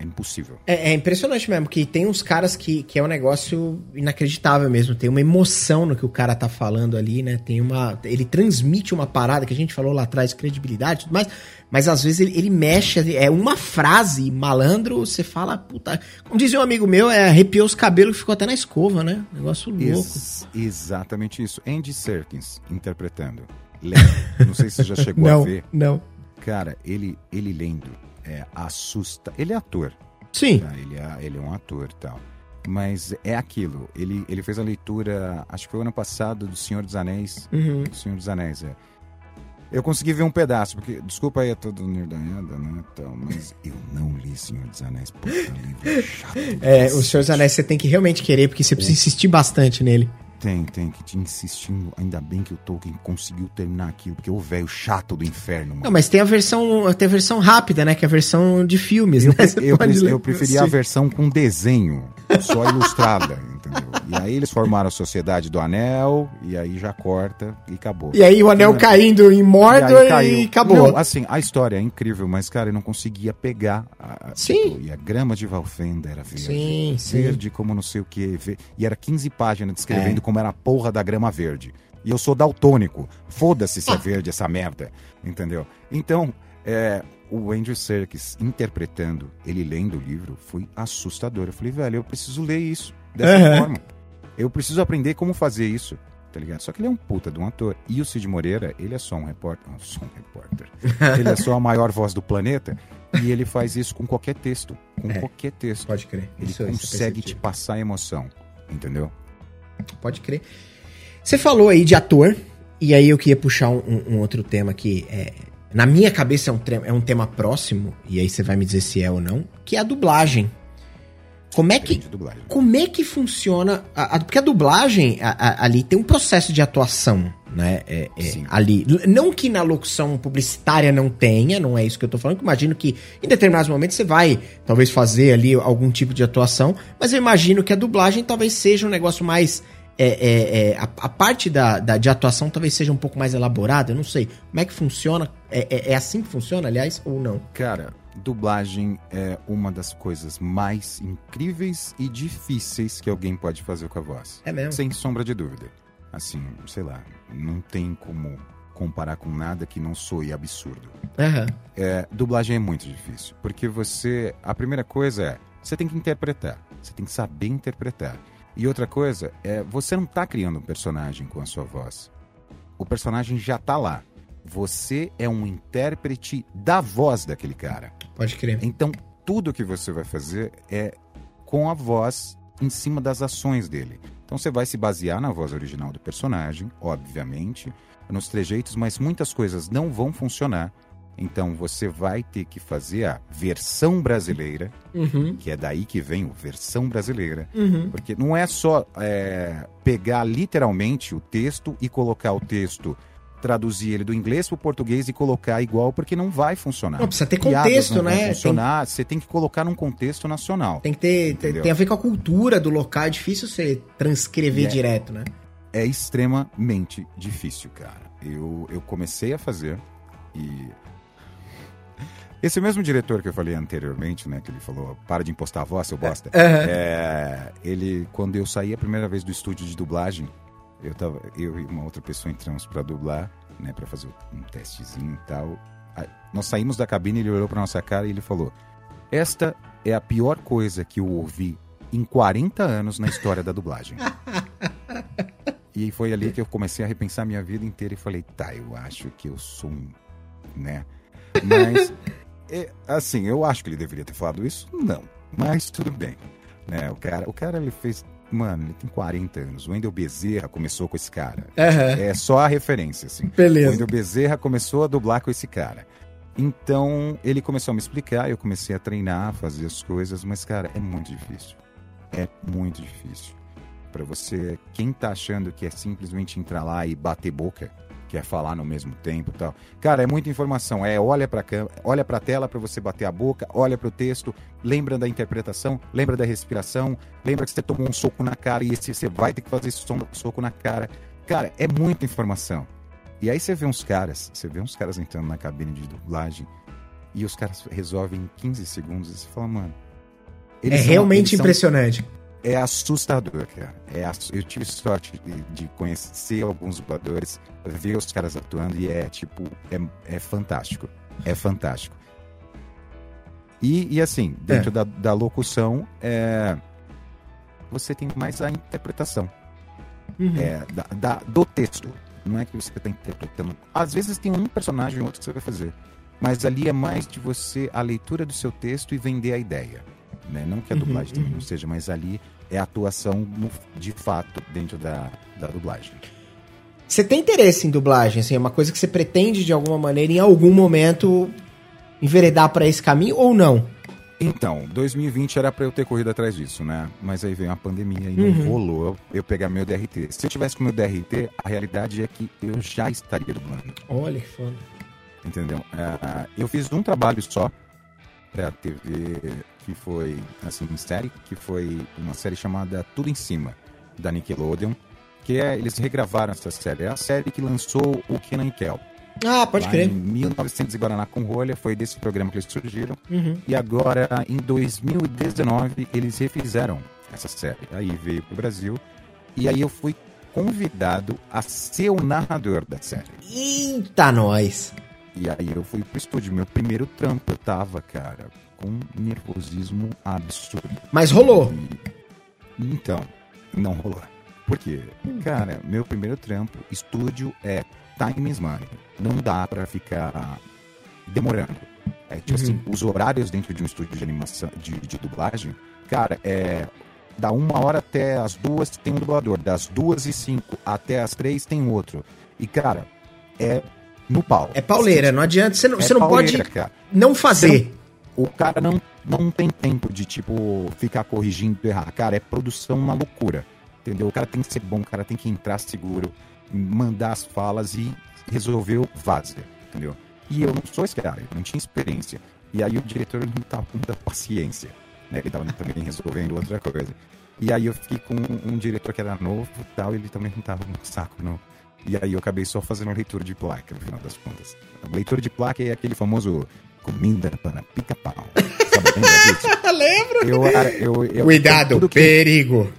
é impossível. É, é impressionante mesmo, que tem uns caras que, que é um negócio inacreditável mesmo. Tem uma emoção no que o cara tá falando ali, né? Tem uma. Ele transmite uma parada que a gente falou lá atrás, credibilidade e tudo mais. Mas às vezes ele, ele mexe, é uma frase, malandro, você fala, puta. Como dizia um amigo meu, é arrepiou os cabelos que ficou até na escova, né? Negócio louco. Ex- exatamente isso. Andy Serkins interpretando. Lendo. Não sei se você já chegou a não, ver. não. Cara, ele, ele lendo é, assusta. Ele é ator, Sim. tá? ele, é, ele é um ator e tal. Mas é aquilo. Ele, ele fez a leitura, acho que foi o ano passado, do Senhor dos Anéis. Uhum. Do Senhor dos Anéis, é. Eu consegui ver um pedaço, porque, desculpa aí a todo nerdaiada, né, tal, mas eu não li Senhor dos Anéis, puta livro chato. É, o Senhor dos Anéis você tem que realmente querer, porque você precisa insistir bastante nele. Tem, tem que te insistindo. Ainda bem que o Tolkien conseguiu terminar aquilo, porque o velho chato do inferno. Não, mas tem a versão, tem a versão rápida, né? Que é a versão de filmes, eu, né? Eu, eu, eu preferia a versão com desenho, só ilustrada, entendeu? E aí eles formaram a Sociedade do Anel, e aí já corta e acabou. E aí o anel caindo em Mordor e, e acabou. Não, assim, a história é incrível, mas, cara, eu não conseguia pegar. A, sim. Tipo, e a grama de Valfenda era verde. Sim, sim. Verde como não sei o que. E era 15 páginas descrevendo é. como era a porra da grama verde. E eu sou daltônico. Foda-se se é verde essa merda. Entendeu? Então, é, o Andrew Serkis interpretando, ele lendo o livro, foi assustador. Eu falei, velho, eu preciso ler isso dessa uhum. forma. Eu preciso aprender como fazer isso, tá ligado? Só que ele é um puta de um ator. E o Cid Moreira, ele é só um repórter. Não, só um repórter. ele é só a maior voz do planeta. E ele faz isso com qualquer texto. Com é, qualquer texto. Pode crer. Ele isso, consegue isso te passar emoção. Entendeu? Pode crer. Você falou aí de ator. E aí eu queria puxar um, um outro tema que é, na minha cabeça é um, é um tema próximo, e aí você vai me dizer se é ou não, que é a dublagem. Como é que, como é que funciona? A, a, porque a dublagem a, ali tem um processo de atuação, né? É, é, ali. Não que na locução publicitária não tenha, não é isso que eu tô falando, que imagino que em determinados momentos você vai talvez fazer ali algum tipo de atuação, mas eu imagino que a dublagem talvez seja um negócio mais. É, é, é a, a, parte da, da, de atuação talvez seja um pouco mais elaborada, eu não sei. Como é que funciona? É, é, é assim que funciona, aliás, ou não? Cara, dublagem é uma das coisas mais incríveis e difíceis que alguém pode fazer com a voz. É mesmo? Sem sombra de dúvida. Assim, sei lá, não tem como comparar com nada que não soe absurdo. Uhum. É, dublagem é muito difícil, porque você. A primeira coisa é. Você tem que interpretar. Você tem que saber interpretar. E outra coisa é. Você não está criando um personagem com a sua voz. O personagem já está lá. Você é um intérprete da voz daquele cara. Pode crer. Então, tudo que você vai fazer é com a voz em cima das ações dele. Então, você vai se basear na voz original do personagem, obviamente, nos trejeitos, mas muitas coisas não vão funcionar. Então, você vai ter que fazer a versão brasileira, uhum. que é daí que vem o versão brasileira. Uhum. Porque não é só é, pegar literalmente o texto e colocar o texto traduzir ele do inglês para o português e colocar igual, porque não vai funcionar. Não, precisa ter contexto, não né? funcionar, tem... você tem que colocar num contexto nacional. Tem que ter, tem, tem a ver com a cultura do local, é difícil você transcrever é, direto, né? É extremamente difícil, cara. Eu, eu comecei a fazer e esse mesmo diretor que eu falei anteriormente, né, que ele falou, para de impostar a voz, seu bosta. Uhum. É, ele, quando eu saí a primeira vez do estúdio de dublagem, eu tava, eu e uma outra pessoa entramos para dublar, né, para fazer um testezinho e tal. Aí, nós saímos da cabine, ele olhou para nossa cara e ele falou: "Esta é a pior coisa que eu ouvi em 40 anos na história da dublagem". e foi ali que eu comecei a repensar minha vida inteira e falei: "Tá, eu acho que eu sou um, né? Mas é, assim, eu acho que ele deveria ter falado isso? Não, mas tudo bem. Né, o cara, o cara ele fez Mano, ele tem 40 anos. O Wendel Bezerra começou com esse cara. Uhum. É só a referência, assim. Beleza. O Wendel Bezerra começou a dublar com esse cara. Então, ele começou a me explicar, eu comecei a treinar, a fazer as coisas, mas, cara, é muito difícil. É muito difícil. Para você, quem tá achando que é simplesmente entrar lá e bater boca, quer falar no mesmo tempo e tal. Cara, é muita informação. É olha para olha para a tela para você bater a boca, olha para o texto, lembra da interpretação, lembra da respiração, lembra que você tomou um soco na cara e esse, você vai ter que fazer esse soco na cara. Cara, é muita informação. E aí você vê uns caras, você vê uns caras entrando na cabine de dublagem e os caras resolvem em 15 segundos e você fala, mano. é realmente impressionante. São é assustador, cara. É, eu tive sorte de, de, conhecer alguns dubladores, ver os caras atuando e é tipo, é, é fantástico. É fantástico. E, e assim, dentro é. da, da locução, é, você tem mais a interpretação uhum. é, da, da, do texto. Não é que você está interpretando. Às vezes tem um personagem ou outro que você vai fazer. Mas ali é mais de você, a leitura do seu texto e vender a ideia. Né? Não que a uhum, dublagem uhum, uhum. não seja, mas ali é atuação de fato dentro da, da dublagem. Você tem interesse em dublagem? Assim, é uma coisa que você pretende de alguma maneira, em algum momento, enveredar para esse caminho ou não? Então, 2020 era pra eu ter corrido atrás disso, né? Mas aí veio a pandemia e não Uhum. rolou eu pegar meu DRT. Se eu tivesse com meu DRT, a realidade é que eu já estaria dublando, Olha que foda. entendeu? Ah, eu fiz um trabalho só pra TV, que foi, assim, série, que foi uma série chamada Tudo em Cima, da Nickelodeon, que é, eles regravaram essa série. É a série que lançou o Kenan Kel. Ah, pode Lá crer. Em 1900 e Guaraná com rolha, foi desse programa que eles surgiram. Uhum. E agora, em 2019, eles refizeram essa série. Aí veio pro Brasil. E aí eu fui convidado a ser o narrador da série. Eita, nós. E aí eu fui pro estúdio. Meu primeiro trampo, eu tava, cara, um nervosismo absurdo. Mas rolou. E- então, não rolou. Por quê? Cara, meu primeiro trampo, estúdio é time is money. Não dá pra ficar demorando. É tipo assim, os horários dentro de um estúdio de animação, de, de dublagem, cara, é. Da uma hora até as duas tem um dublador. Das duas e cinco até as três tem outro. E, cara, é no pau. É pauleira, não adianta. Você não, É você não pode cara. não fazer. O cara não, não tem tempo de, tipo, ficar corrigindo errar. Cara, é produção na loucura. Entendeu? O cara tem que ser bom, o cara tem que entrar seguro, mandar as falas e resolveu, vaza. Entendeu? E eu não sou esse cara, eu não tinha experiência. E aí o diretor não tava com muita paciência. Né? Ele tava também resolvendo outra coisa. E aí eu fiquei com um diretor que era novo e tal, ele também não tava no saco, não. E aí eu acabei só fazendo leitura de placa, no final das contas. Leitura de placa é aquele famoso comida para pica-pau. Disso? Lembro. Eu, eu, eu, Cuidado, tudo que- perigo.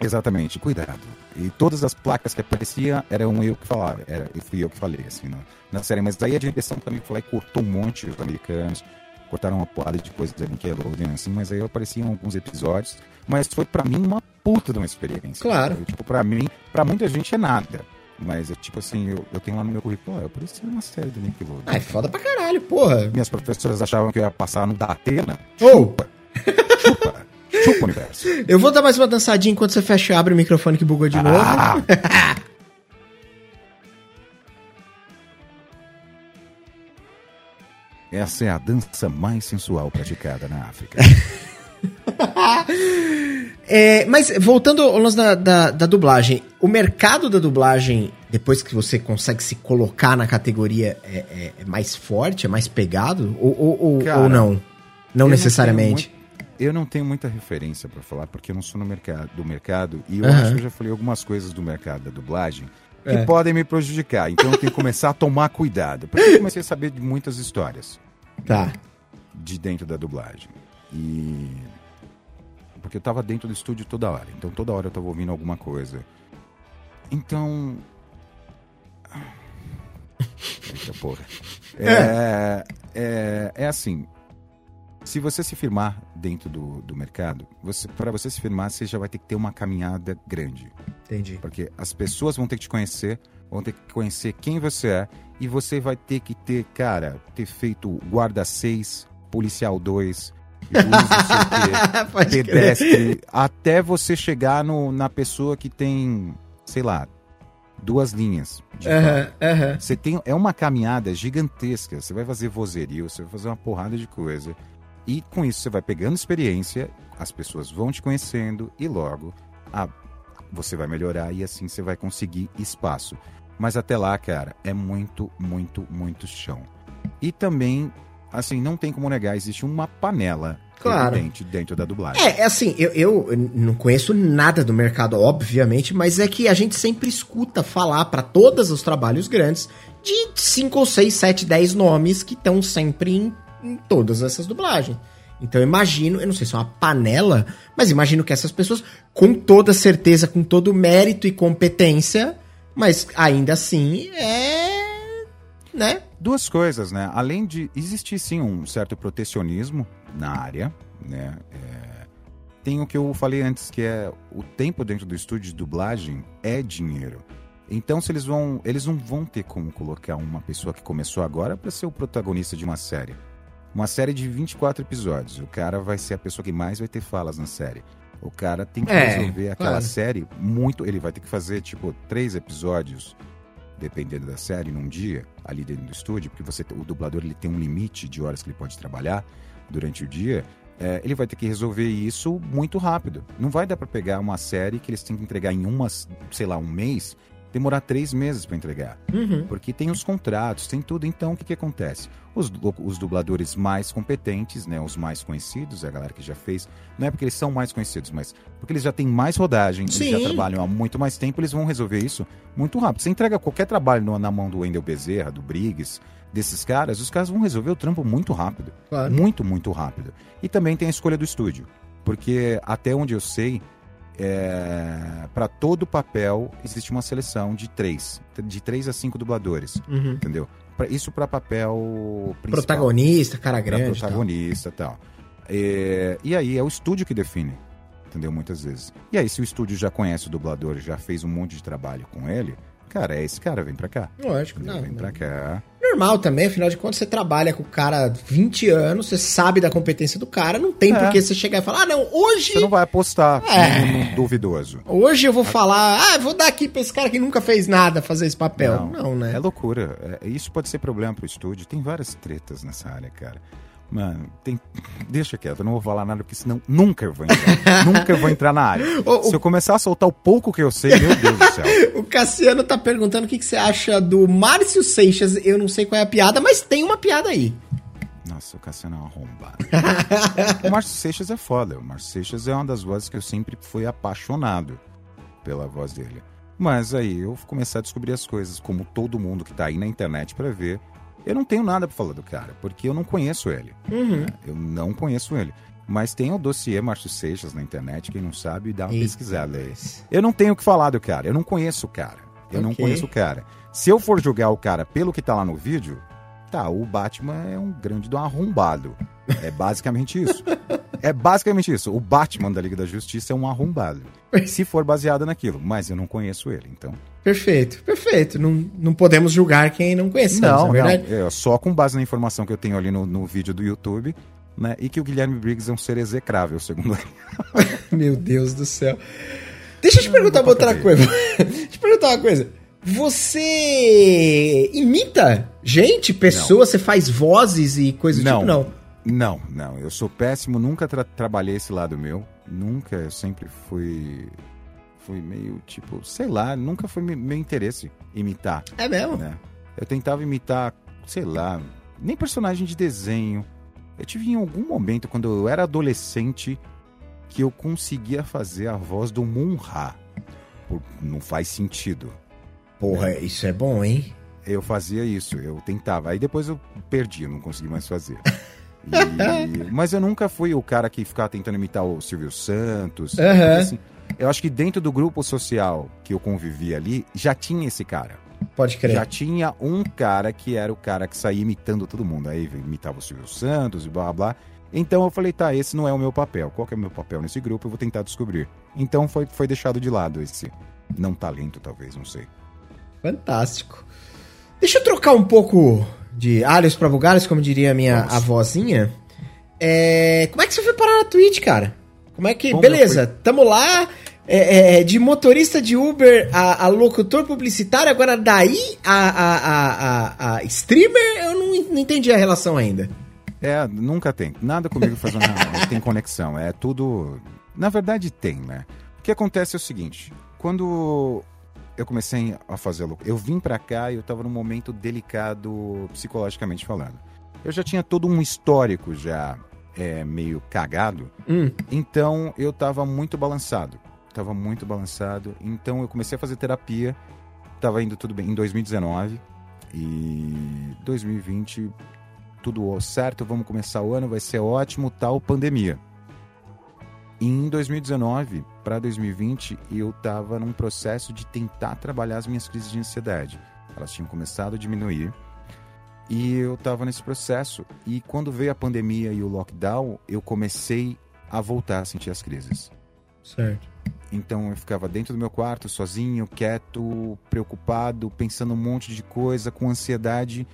Exatamente, cuidado. E todas as placas que apareciam eram eu que falava, era, fui eu que falei, assim, na, na série. Mas daí a direção também foi lá e cortou um monte os americanos, cortaram uma porrada de coisas da Nickelodeon, assim, mas aí apareciam alguns episódios. Mas foi pra mim uma puta de uma experiência. Claro. Tipo, pra mim, pra muita gente é nada. Mas, é tipo assim, eu, eu tenho lá no meu currículo, ó, eu apareci numa série da Nickelodeon. Ah, é foda pra caralho, porra. Minhas professoras achavam que eu ia passar no Datena. Ou, Chupa! Chupa, universo! eu vou dar mais uma dançadinha enquanto você fecha e abre o microfone que bugou de novo. Ah! Essa é a dança mais sensual praticada na África. É, mas voltando ao lance da, da, da dublagem, o mercado da dublagem, depois que você consegue se colocar na categoria, é, é- é mais forte, é mais pegado? Ou, ou, Cara, ou não? Não necessariamente. muito- eu não tenho muita referência pra falar, porque eu não sou no mercado, do mercado. E eu Aham. acho que eu já falei algumas coisas do mercado da dublagem que É. podem me prejudicar. Então eu tenho que começar a tomar cuidado. Porque eu comecei a saber de muitas histórias. Tá. de dentro da dublagem. E. Porque eu tava dentro do estúdio toda hora. Então toda hora eu tava ouvindo alguma coisa. Então. Eita porra. É, é, é assim. Se você se firmar dentro do, do mercado, você, para você se firmar, você já vai ter que ter uma caminhada grande. Entendi. Porque as pessoas vão ter que te conhecer, vão ter que conhecer quem você é, e você vai ter que ter, cara, ter feito guarda 6, policial 2, sei o Pode quê, pedestre, até você chegar no, na pessoa que tem, sei lá, duas linhas. aham. Você tem, é uma caminhada gigantesca. Você vai fazer vozerio, você vai fazer uma porrada de coisa. E com isso você vai pegando experiência, as pessoas vão te conhecendo e logo a, você vai melhorar e assim você vai conseguir espaço. Mas até lá, cara, é muito, muito, muito chão. E também, assim, não tem como negar, existe uma panela Claro. evidente dentro da dublagem. É, é assim, eu, eu não conheço nada do mercado, obviamente, mas é que a gente sempre escuta falar pra todos os trabalhos grandes de 5 ou 6, 7, 10 nomes que estão sempre em, em todas essas dublagens. Então eu imagino, eu não sei se é uma panela, mas imagino que essas pessoas, com toda certeza, com todo mérito e competência, mas ainda assim é. Né? Duas coisas, né? Além de existir sim um certo protecionismo na área, né? É, Tem o que eu falei antes, que é o tempo dentro do estúdio de dublagem é dinheiro. Então, se eles vão, eles não vão ter como colocar uma pessoa que começou agora para ser o protagonista de uma série. Uma série de 24 episódios. O cara vai ser a pessoa que mais vai ter falas na série. O cara tem que É, resolver aquela claro. série muito. Ele vai ter que fazer, tipo, três episódios dependendo da série, num dia, ali dentro do estúdio, porque você, o dublador ele tem um limite de horas que ele pode trabalhar durante o dia. é, ele vai ter que resolver isso muito rápido. Não vai dar para pegar uma série que eles têm que entregar em umas, sei lá, um mês, demorar três meses para entregar. Uhum. Porque tem os contratos, tem tudo. Então, o que, que acontece? Os, os dubladores mais competentes, né, os mais conhecidos, a galera que já fez, não é porque eles são mais conhecidos, mas porque eles já têm mais rodagem, Sim. eles já trabalham há muito mais tempo, eles vão resolver isso muito rápido. Você entrega qualquer trabalho no- na mão do Wendel Bezerra, do Briggs, desses caras, os caras vão resolver o trampo muito rápido. Claro. Muito, muito rápido. E também tem a escolha do estúdio. Porque até onde eu sei, para todo papel existe uma seleção de três. De três a cinco dubladores. Uhum. Entendeu? Pra- isso para papel principal. Protagonista, cara grande. tal. protagonista e tal. É, e aí é o estúdio que define. Entendeu? Muitas vezes. E aí, se o estúdio já conhece o dublador, já fez um monte de trabalho com ele, cara, é esse cara, vem pra cá. Lógico, não. vem pra cá. Normal também, afinal de contas, você trabalha com o cara há 20 anos, você sabe da competência do cara, não tem É. por que você chegar e falar, ah, não, hoje. Você não vai apostar É. duvidoso. Hoje eu vou falar, ah, vou dar aqui pra esse cara que nunca fez nada fazer esse papel. Não, né? É loucura. É, isso pode ser problema pro estúdio. Tem várias tretas nessa área, cara. Mano, tem. Deixa quieto, eu não vou falar nada, porque senão nunca eu vou entrar. nunca eu vou entrar na área. O- Se eu começar a soltar o pouco que eu sei, meu Deus do céu. O Cassiano tá perguntando o que, que você acha do Márcio Seixas. Eu não sei qual é a piada, mas tem uma piada aí. Nossa, o Cassiano é um arrombado. o Márcio Seixas é foda. O Márcio Seixas é uma das vozes que eu sempre fui apaixonado pela voz dele. Mas aí eu comecei a descobrir as coisas, como todo mundo que tá aí na internet pra ver. Eu não tenho nada pra falar do cara, porque eu não conheço ele. Uhum. Eu não conheço ele. Mas tem o dossiê Márcio Seixas na internet, quem não sabe, dá uma Eita. pesquisada aí. Eu não tenho o que falar do cara, eu não conheço o cara. Eu não Ok. conheço o cara. Se eu for julgar o cara pelo que tá lá no vídeo, tá, o Batman é um grande do arrombado. É basicamente isso. É basicamente isso. O Batman da Liga da Justiça é um arrombado. Se for baseado naquilo, mas eu não conheço ele, então. Perfeito, perfeito. Não, não podemos julgar quem não conhece, Não, é verdade? não. É só com base na informação que eu tenho ali no, no vídeo do YouTube, né? E que o Guilherme Briggs é um ser execrável, segundo ele. Meu Deus do céu. Deixa eu te perguntar vou outra coisa. Deixa eu te perguntar uma coisa. Você imita gente, pessoas, você faz vozes e coisas do Não. tipo? Não. Não, não. Eu sou péssimo, nunca tra- trabalhei esse lado meu. Nunca, eu sempre fui. Fui meio tipo, sei lá, nunca foi me- meu interesse imitar, É mesmo? né? Eu tentava imitar, sei lá, nem personagem de desenho. Eu tive em algum momento, quando eu era adolescente, que eu conseguia fazer a voz do Munra. Não faz sentido. Porra, isso é bom, hein? Eu fazia isso, eu tentava. Aí depois eu perdi, eu não consegui mais fazer. E- Mas eu nunca fui o cara que ficava tentando imitar o Silvio Santos. Porque, assim, eu acho que dentro do grupo social que eu convivi ali, já tinha esse cara. Pode crer. Já tinha um cara que era o cara que saía imitando todo mundo. Aí imitava o Silvio Santos e blá blá. Então eu falei, tá, esse não é o meu papel. Qual que é o meu papel nesse grupo? Eu vou tentar descobrir. Então foi, foi deixado de lado esse não talento, talvez, não sei. Fantástico. Deixa eu trocar um pouco de alhos pra bugalhos, como diria a minha Vamos. avózinha. É, Como é que você foi parar na Twitch, cara? Como é que. Como Beleza, tamo lá. é, é, de motorista de Uber a, a locutor publicitário, agora daí a, a, a, a, streamer, eu não, não entendi a relação ainda. É, nunca tem. Nada comigo faz uma, tem conexão. É tudo. Na verdade, tem, né? O que acontece é o seguinte: quando eu comecei a fazer eu vim pra cá e eu tava num momento delicado psicologicamente falando. Eu já tinha todo um histórico já é, meio cagado, Hum, então eu tava muito balançado. Tava muito balançado. Então eu comecei a fazer terapia. Tava indo tudo bem em 2019. E 2020, tudo certo, vamos começar o ano, vai ser ótimo, tal, pandemia. E em 2019 para 2020, eu tava num processo de tentar trabalhar as minhas crises de ansiedade. Elas tinham começado a diminuir. E eu tava nesse processo. E quando veio a pandemia e o lockdown, eu comecei a voltar a sentir as crises. certo. Então eu ficava dentro do meu quarto, sozinho, quieto, preocupado, pensando um monte de coisa, com ansiedade.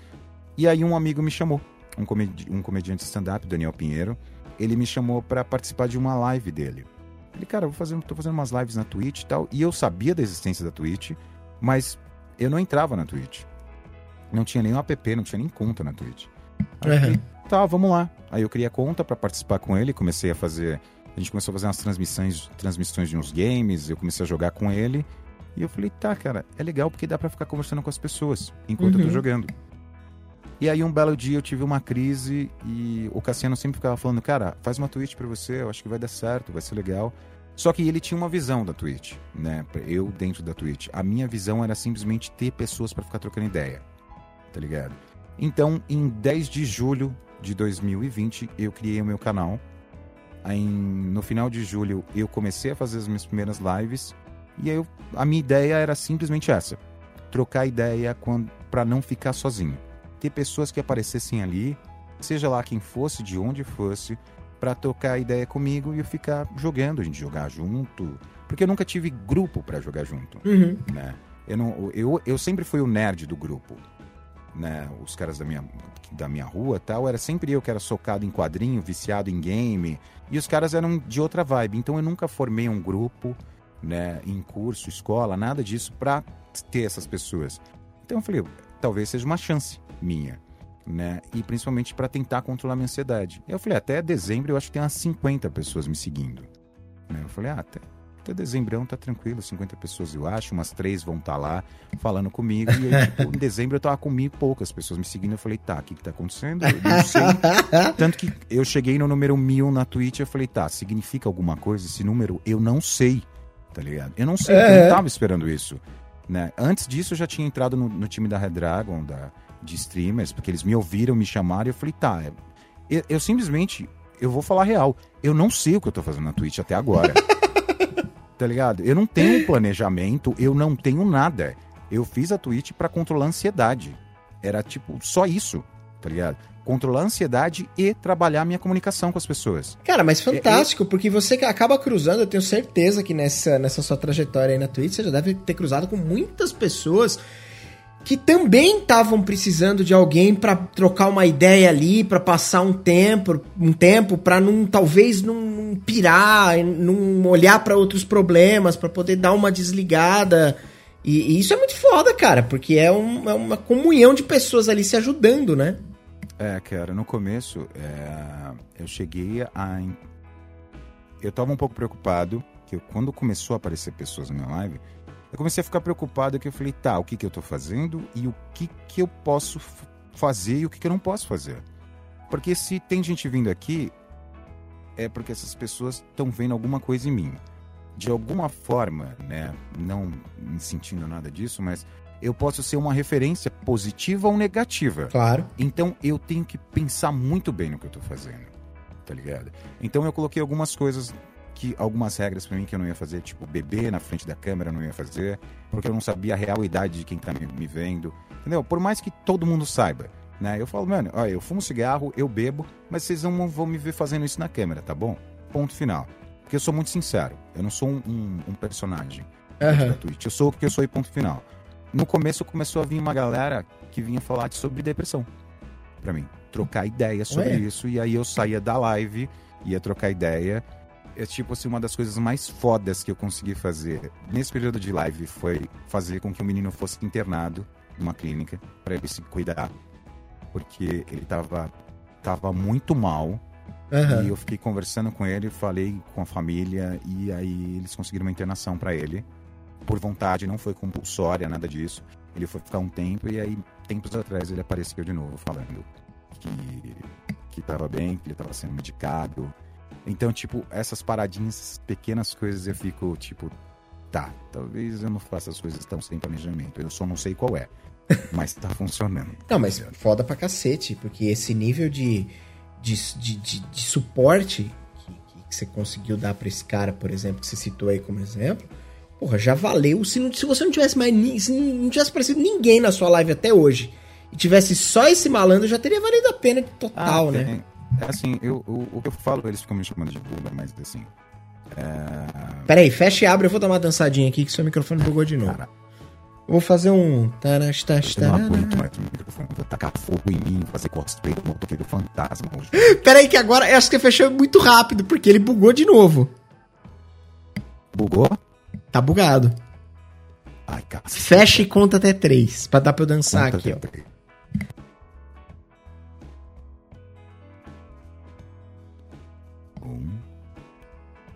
E aí um amigo me chamou, um, comedi um comediante stand-up, Daniel Pinheiro. Ele me chamou para participar de uma live dele. Ele, cara, eu vou fazer, tô fazendo umas lives na Twitch e tal. E eu sabia da existência da Twitch, mas eu não entrava na Twitch. Não tinha nenhum app, não tinha nem conta na Twitch. Aí Uhum. falei, tá, vamos lá. Aí eu criei a conta para participar com ele, comecei a fazer. A gente começou a fazer umas transmissões, transmissões de uns games, eu comecei a jogar com ele. E eu falei, tá, cara, é legal porque dá para ficar conversando com as pessoas enquanto uhum. eu tô uhum. jogando. E aí um belo dia eu tive uma crise e o Cassiano sempre ficava falando, cara, faz uma Twitch para você, eu acho que vai dar certo, vai ser legal. Só que ele tinha uma visão da Twitch, né? Eu dentro da Twitch. A minha visão era simplesmente ter pessoas para ficar trocando ideia. Tá ligado? Então, em 10 de julho de 2020, eu criei o meu canal. Aí, no final de julho, eu comecei a fazer as minhas primeiras lives. E aí, eu, a minha ideia era simplesmente essa: trocar ideia para não ficar sozinho. Ter pessoas que aparecessem ali, seja lá quem fosse, de onde fosse, para trocar ideia comigo e eu ficar jogando, a gente jogar junto. Porque eu nunca tive grupo para jogar junto. Uhum. Né? Eu, não, eu, eu sempre fui o nerd do grupo. Né? Os caras da minha, da minha rua tal, era sempre eu que era socado em quadrinho, viciado em game. E os caras eram de outra vibe. Então eu nunca formei um grupo, né, em curso, escola, nada disso para ter essas pessoas. Então eu falei, talvez seja uma chance minha né? E principalmente para tentar controlar minha ansiedade. Eu falei, até dezembro eu acho que tem umas 50 pessoas me seguindo. Né? Eu falei, ah, até, até dezembro tá tranquilo, 50 pessoas eu acho, umas três vão estar tá lá falando comigo. E aí, tipo, em dezembro eu tava com mil e poucas pessoas me seguindo. Eu falei, tá, o que que tá acontecendo? Eu não sei. Tanto que eu cheguei no número mil na Twitch, eu falei, tá, significa alguma coisa esse número? Eu não sei, tá ligado? Eu não sei, é. eu não tava esperando isso. Né? Antes disso eu já tinha entrado no, no time da Red Dragon, da, de streamers, porque eles me ouviram, me chamaram e eu falei, tá, eu, eu simplesmente, eu vou falar real, eu não sei o que eu tô fazendo na Twitch até agora. tá ligado? Eu não tenho planejamento, eu não tenho nada. Eu fiz a Twitch para controlar a ansiedade. Era tipo, só isso, tá ligado? Controlar a ansiedade e trabalhar a minha comunicação com as pessoas. Cara, mas fantástico, é, porque você acaba cruzando, eu tenho certeza que nessa, nessa sua trajetória aí na Twitch, você já deve ter cruzado com muitas pessoas que também estavam precisando de alguém para trocar uma ideia ali, para passar um tempo, um tempo para não talvez não pirar, não olhar para outros problemas, para poder dar uma desligada. E, e, isso é muito foda, cara, porque é, um, é, uma comunhão de pessoas ali se ajudando, né? É, cara, no começo é, eu cheguei a. Eu tava um pouco preocupado, que quando começou a aparecer pessoas na minha live, eu comecei a ficar preocupado que eu falei, tá, o que, que eu tô fazendo e o que, que eu posso fazer e o que, que eu não posso fazer. Porque se tem gente vindo aqui, é porque essas pessoas estão vendo alguma coisa em mim. De alguma forma, né, não me sentindo nada disso, mas eu posso ser uma referência positiva ou negativa. Claro. Então eu tenho que pensar muito bem no que eu tô fazendo. Tá ligado? Então eu coloquei algumas coisas que algumas regras para mim que eu não ia fazer, tipo beber na frente da câmera eu não ia fazer, porque eu não sabia a real idade de quem tá me, me vendo. Entendeu? Por mais que todo mundo saiba, né? Eu falo, mano, olha, eu fumo cigarro, eu bebo, mas vocês não vão me ver fazendo isso na câmera, tá bom? Ponto final. Porque eu sou muito sincero, eu não sou um, um, um personagem uhum. da Twitch, eu sou o que eu sou e ponto final. No começo começou a vir uma galera que vinha falar sobre depressão para mim, trocar ideia sobre Ué? isso, e aí eu saía da live, ia trocar ideia, é tipo assim, uma das coisas mais fodas que eu consegui fazer nesse período de live foi fazer com que o menino fosse internado numa clínica para ele se cuidar. Porque ele tava, tava muito mal. Uhum. E eu fiquei conversando com ele, falei com a família e aí eles conseguiram uma internação para ele. Por vontade, não foi compulsória, nada disso. Ele foi ficar um tempo e aí, tempos atrás, ele apareceu de novo falando que, que tava bem, que ele tava sendo medicado, então, tipo, essas paradinhas, essas pequenas coisas eu fico, tipo, tá, talvez eu não faça as coisas tão sem planejamento. Eu só não sei qual é. Mas tá funcionando. Não, mas foda pra cacete, porque esse nível de, de, de, de, de suporte que, que, você conseguiu dar pra esse cara, por exemplo, que você citou aí como exemplo, porra, já valeu. Se, não, se você não tivesse mais. Se não tivesse aparecido ninguém na sua live até hoje e tivesse só esse malandro, já teria valido a pena total, ah, né? É assim, eu, o, o que eu falo, eles ficam me chamando de Buda, mas assim. É... Peraí, fecha e abre, eu vou dar uma dançadinha aqui que seu microfone bugou de novo. Cara, Vou fazer um. Taras, taras, eu não aguento mais microfone. Vou tacar fogo em mim, fazer cosplay do motoqueiro fantasma. Peraí, que agora eu acho que fechou muito rápido, porque ele bugou de novo. Bugou? Tá bugado. Ai, cara. Fecha e conta até três, pra dar pra eu dançar conta aqui, ó. Três.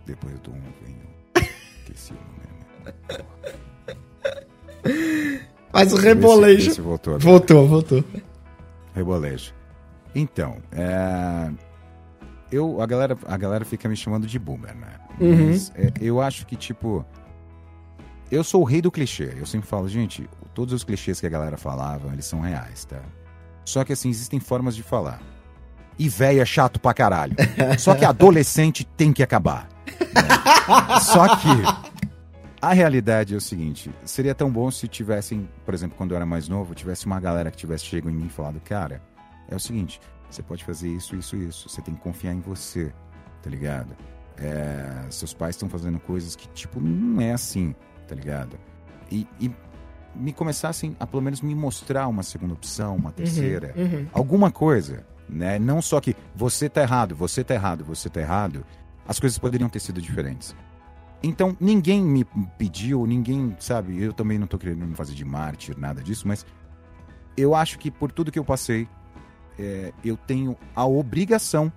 Depois do 1 vem o. Esqueci o número. Faz o rebolejo. Esse voltou. Voltou, voltou. Rebolejo. Então, é, eu, a, galera, a galera fica me chamando de boomer, né? Uhum. Mas é, eu acho que, tipo. Eu sou o rei do clichê. Eu sempre falo, gente, todos os clichês que a galera falava, eles são reais, tá? Só que, assim, existem formas de falar. E véia é chato pra caralho. Só que adolescente tem que acabar. Só que. A realidade é o seguinte: seria tão bom se tivessem, por exemplo, quando eu era mais novo, tivesse uma galera que tivesse chegado em mim e falado, cara, é o seguinte, você pode fazer isso, isso, isso. Você tem que confiar em você, tá ligado? É, seus pais estão fazendo coisas que, tipo, não é assim, tá ligado? E, e me começassem a, pelo menos, me mostrar uma segunda opção, uma terceira, uhum. alguma coisa, né? Não só que você tá errado, você tá errado, você tá errado. As coisas poderiam ter sido diferentes. Então, ninguém me pediu, ninguém, sabe, eu também não tô querendo me fazer de mártir, nada disso, mas eu acho que por tudo que eu passei, é, eu tenho a obrigação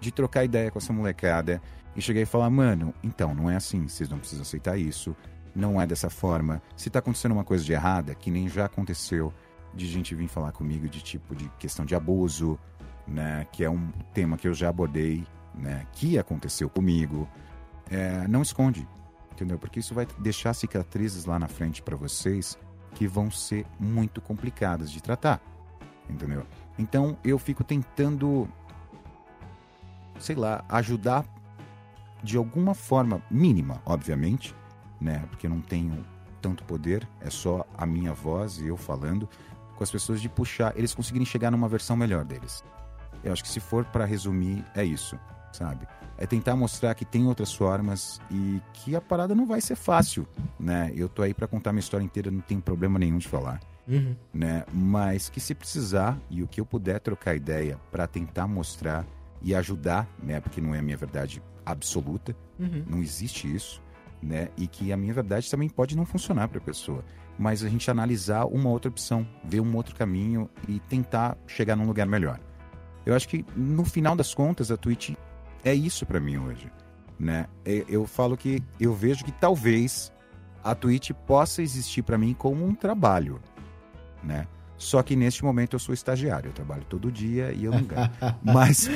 de trocar ideia com essa molecada e chegar e falar, mano, então, não é assim, vocês não precisam aceitar isso, não é dessa forma. Se tá acontecendo uma coisa de errada, que nem já aconteceu, de gente vir falar comigo de tipo de questão de abuso, né, que é um tema que eu já abordei, né, que aconteceu comigo, é, não esconde, entendeu? Porque isso vai deixar cicatrizes lá na frente para vocês que vão ser muito complicadas de tratar, entendeu? Então eu fico tentando, sei lá, ajudar de alguma forma mínima, obviamente, né? Porque eu não tenho tanto poder, é só a minha voz e eu falando com as pessoas de puxar, eles conseguirem chegar numa versão melhor deles. Eu acho que se for para resumir, é isso, sabe? É tentar mostrar que tem outras formas e que a parada não vai ser fácil, né? Eu tô aí para contar minha história inteira, não tem problema nenhum de falar, Uhum. né? Mas que se precisar e o que eu puder trocar ideia para tentar mostrar e ajudar, né? Porque não é a minha verdade absoluta, Uhum. não existe isso, né? E que a minha verdade também pode não funcionar para a pessoa, mas a gente analisar uma outra opção, ver um outro caminho e tentar chegar num lugar melhor. Eu acho que no final das contas a Twitch é isso para mim hoje, né? E- Eu falo que eu vejo que talvez a Twitch possa existir para mim como um trabalho, né? Só que neste momento eu sou estagiário, eu trabalho todo dia e eu não ganho. Mas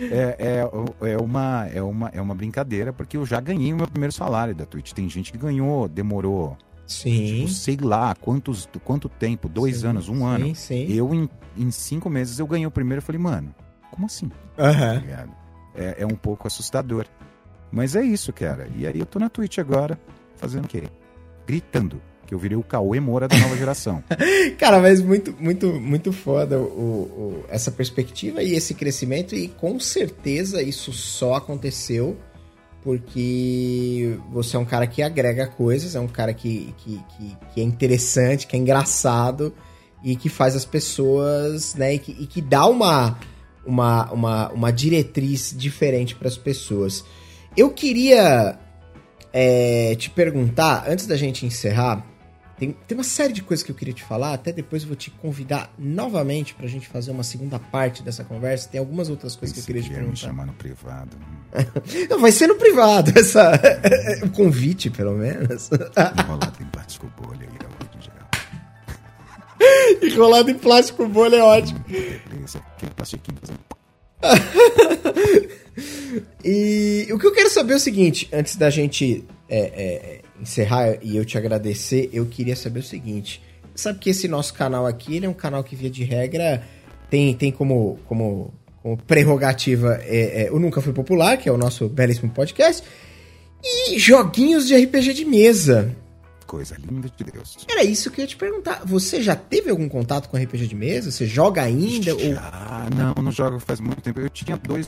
é, é, é, uma, é, uma, é uma brincadeira, porque eu já ganhei o meu primeiro salário da Twitch. Tem gente que ganhou, demorou, Sim. tipo, sei lá, quantos, quanto tempo, dois Sim, anos, um sim, ano. Sim, Eu, em, em cinco meses, eu ganhei o primeiro. Eu falei, mano, como assim? tá Aham. ligado? É, é um pouco assustador. Mas é isso, cara. E aí eu tô na Twitch agora, fazendo o quê? Gritando. Que eu virei o Cauê Moura da nova geração. Cara, mas muito, muito, muito foda o, o- essa perspectiva e esse crescimento, e com certeza isso só aconteceu porque você é um cara que agrega coisas, é um cara que, que, que, que é interessante, que é engraçado e que faz as pessoas, né, e que, e que dá uma, uma, uma, uma diretriz diferente para as pessoas. Eu queria é, te perguntar, antes da gente encerrar, tem, tem uma série de coisas que eu queria te falar, até depois eu vou te convidar novamente pra gente fazer uma segunda parte dessa conversa. Tem algumas outras coisas que eu queria te queria me perguntar. chamar no privado. Não, vai ser no privado, essa, o convite, pelo menos. Enrolado em bolha Enrolado em plástico bolha é ótimo. E o que eu quero saber é o seguinte, antes da gente é, é, encerrar e eu te agradecer, eu queria saber o seguinte. Sabe que esse nosso canal aqui, ele é um canal que, via de regra, tem, tem como, como, como prerrogativa é, é, o Nunca Foi Popular, que é o nosso belíssimo podcast, e joguinhos de RPG de mesa. Coisa linda de Deus. Era isso que eu ia te perguntar. Você já teve algum contato com RPG de mesa? Você joga ainda? Ou... Ah, não, não jogo faz muito tempo. Eu tinha dois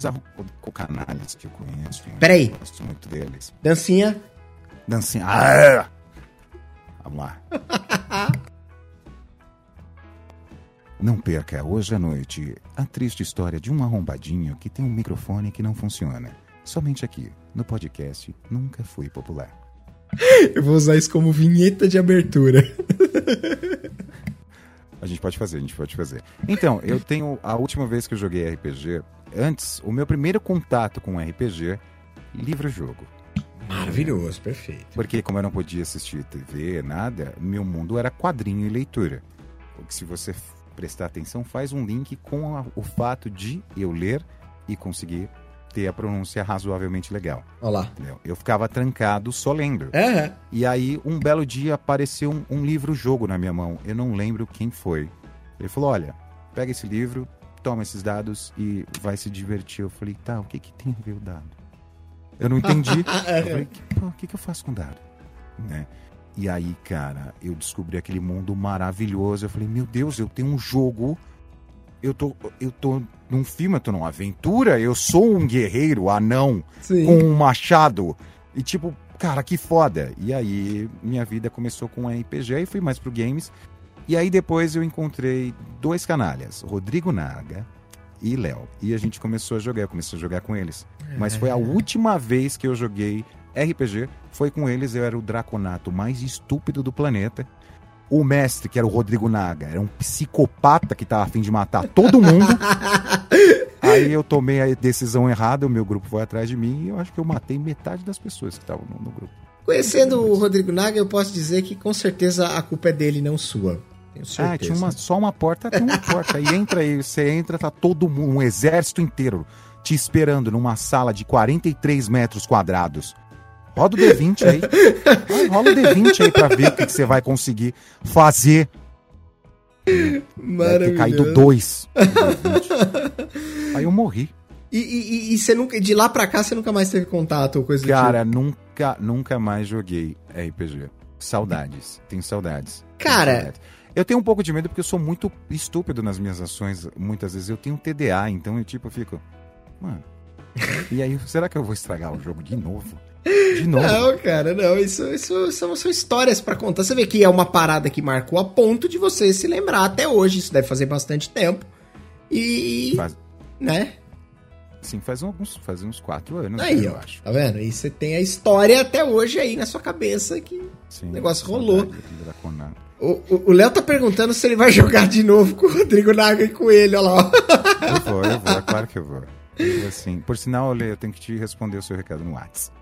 canais que eu conheço. eu Peraí. Gosto muito deles. Dancinha? Dancinha. Ah! Vamos lá. Não perca hoje à noite a triste história de um arrombadinho que tem um microfone que não funciona. Somente aqui, no podcast Nunca Fui Popular. Eu vou usar isso como vinheta de abertura. A gente pode fazer, a gente pode fazer. Então, eu tenho a última vez que eu joguei RPG, antes, o meu primeiro contato com RPG, livro-jogo. Maravilhoso, perfeito. Porque como eu não podia assistir TV, nada, meu mundo era quadrinho e leitura. Porque se você prestar atenção, faz um link com a, o fato de eu ler e conseguir ter a pronúncia razoavelmente legal. Olha lá. Entendeu? Eu ficava trancado só lendo. É, E aí, um belo dia, apareceu um, um livro-jogo na minha mão. Eu não lembro quem foi. Ele falou: Olha, pega esse livro, toma esses dados e vai se divertir. Eu falei: Tá, o que, que tem a ver o dado? Eu não entendi. eu falei: "Que- O que, que eu faço com dado? Né? E aí, cara, eu descobri aquele mundo maravilhoso. Eu falei: Meu Deus, eu tenho um jogo. Eu tô, eu tô num filme, eu tô numa aventura. Eu sou um guerreiro anão Sim. com um machado. E tipo, cara, que foda. E aí minha vida começou com RPG e fui mais pro games. E aí depois eu encontrei dois canalhas, Rodrigo Naga e Léo. E a gente começou a jogar, eu comecei a jogar com eles. Mas foi a última vez que eu joguei RPG, foi com eles, eu era o draconato mais estúpido do planeta. O mestre, que era o Rodrigo Naga, era um psicopata que tava a fim de matar todo mundo. Aí eu tomei a decisão errada, o meu grupo foi atrás de mim e eu acho que eu matei metade das pessoas que estavam no, no grupo. Conhecendo o Rodrigo Naga, eu posso dizer que com certeza a culpa é dele, não sua. Tenho certeza. Ah, tinha uma, só uma porta, tem uma porta. E entra aí, você entra, tá todo mundo, um exército inteiro te esperando numa sala de 43 metros quadrados. Roda o D20 aí. Vai, rola o D20 aí pra ver o que, que você vai conseguir fazer. Deve ter caído Maravilhoso. dois. no D20. Aí eu morri. E, e, e- você nunca, de lá pra cá, você nunca mais teve contato ou coisa Cara, nunca, nunca mais joguei RPG. Saudades. Tenho saudades. Tenho Cara- saudades. Eu tenho um pouco de medo porque eu sou muito estúpido nas minhas ações. Muitas vezes eu tenho TDA, então eu tipo fico. Mano. E aí, será que eu vou estragar o jogo de novo? De novo? Não, cara, não. Isso, isso são, são histórias pra contar. Você vê que é uma parada que marcou a ponto de você se lembrar até hoje. Isso deve fazer bastante tempo. E. Faz, Né? sim, faz uns, faz uns quatro anos, Aí, eu ó. acho. Tá vendo? E você tem a história até hoje aí na sua cabeça que. Sim, O negócio rolou. O Léo tá perguntando se ele vai jogar de novo com o Rodrigo Naga e com ele, olha lá. ó. Eu vou, eu vou, é claro que eu vou. Eu vou sim. Por sinal, Lê, eu tenho que te responder o seu recado no WhatsApp.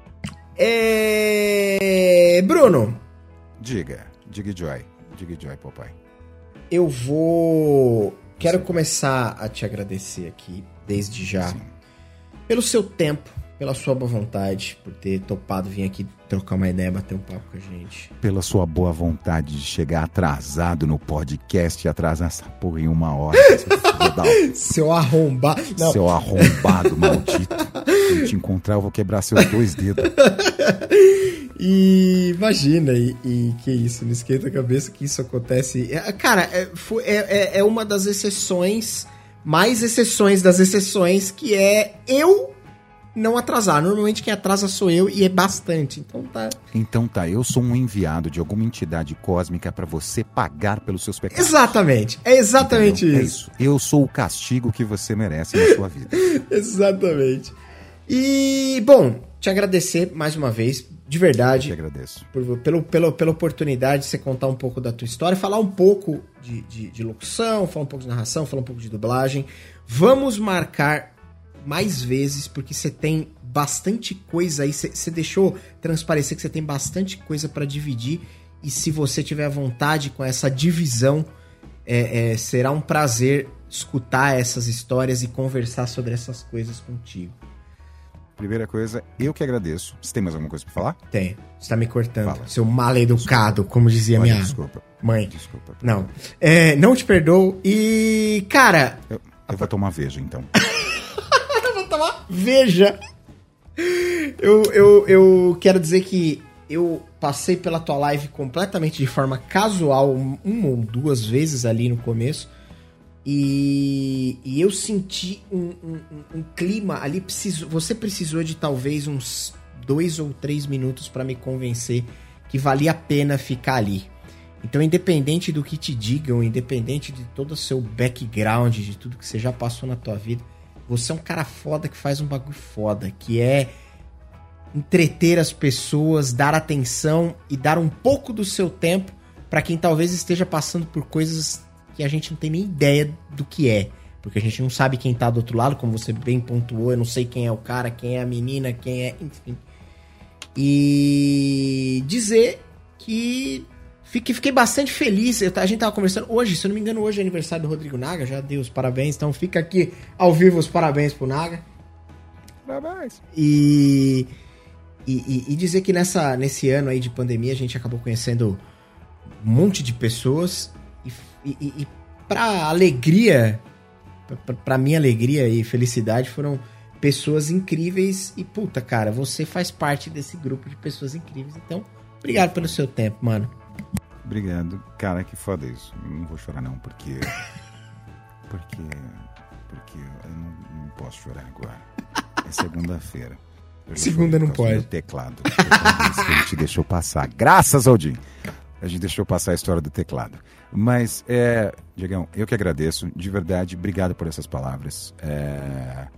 É. Bruno, Diga, diga Joy. Diga Joy, papai. eu vou. Quero começar a te agradecer aqui, desde já, Sim. pelo seu tempo, pela sua boa vontade, por ter topado vir aqui trocar uma ideia, bater um papo com a gente. Pela sua boa vontade de chegar atrasado no podcast e atrasar essa porra em uma hora. Seu, arrombar. Não, seu arrombado maldito. Se eu te encontrar, eu vou quebrar seus dois dedos. E imagina, e, e que isso, não esquenta a cabeça que isso acontece. É, cara, é, é- é- é uma das exceções, mais exceções das exceções, que é eu não atrasar. Normalmente quem atrasa sou eu e é bastante. Então tá. Então tá, eu sou um enviado de alguma entidade cósmica pra você pagar pelos seus pecados. Exatamente. É exatamente Entendeu? É isso. Eu sou o castigo que você merece na sua vida. Exatamente. E, bom, te agradecer mais uma vez, de Eu te verdade. agradeço. por- pelo, pelo, pela oportunidade de você contar um pouco da tua história, falar um pouco de, de, de locução, falar um pouco de narração, falar um pouco de dublagem. Vamos marcar mais vezes, porque você tem bastante coisa aí. Você, deixou transparecer que você tem bastante coisa para dividir. E se você tiver vontade com essa divisão, é, é, será um prazer escutar essas histórias e conversar sobre essas coisas contigo. Primeira coisa, eu que agradeço. Você tem mais alguma coisa pra falar? Tem. Você tá me cortando. Fala. Seu mal educado, como dizia Olha, minha desculpa. mãe. Desculpa. Não. É, não te perdoo. E, cara, Eu, eu vou tomar veja, então. vou tomar. Veja. Eu, eu, eu quero dizer que eu passei pela tua live completamente de forma casual, um- uma ou duas vezes ali no começo. E, e eu senti um, um- um- um clima ali. Preciso, você precisou de talvez uns dois ou três minutos para me convencer que valia a pena ficar ali. Então, independente do que te digam, independente de todo o seu background, de tudo que você já passou na tua vida, você é um cara foda que faz um bagulho foda, que é entreter as pessoas, dar atenção e dar um pouco do seu tempo pra quem talvez esteja passando por coisas que a gente não tem nem ideia do que é. Porque a gente não sabe quem tá do outro lado, como você bem pontuou, eu não sei quem é o cara, quem é a menina, quem é. Enfim. E dizer que fiquei, fiquei bastante feliz. Eu, a gente tava conversando hoje, se eu não me engano, hoje é aniversário do Rodrigo Naga. Já dei os parabéns, então fica aqui ao vivo os parabéns pro Naga. Parabéns. E, e, e, dizer que nessa, nesse ano aí de pandemia a gente acabou conhecendo um monte de pessoas e, e, e pra alegria, pra, pra minha alegria e felicidade, foram pessoas incríveis e puta, cara, você faz parte desse grupo de pessoas incríveis. Então, obrigado pelo seu tempo, mano. Obrigado. Cara, que foda isso. Não vou chorar não, porque porque porque eu não, não posso chorar agora. É segunda-feira. Segunda não pode. teclado. a gente deixou passar. Graças ao Jim. A gente deixou passar a história do teclado. Mas, é, Diegão, eu que agradeço. De verdade, obrigado por essas palavras. É,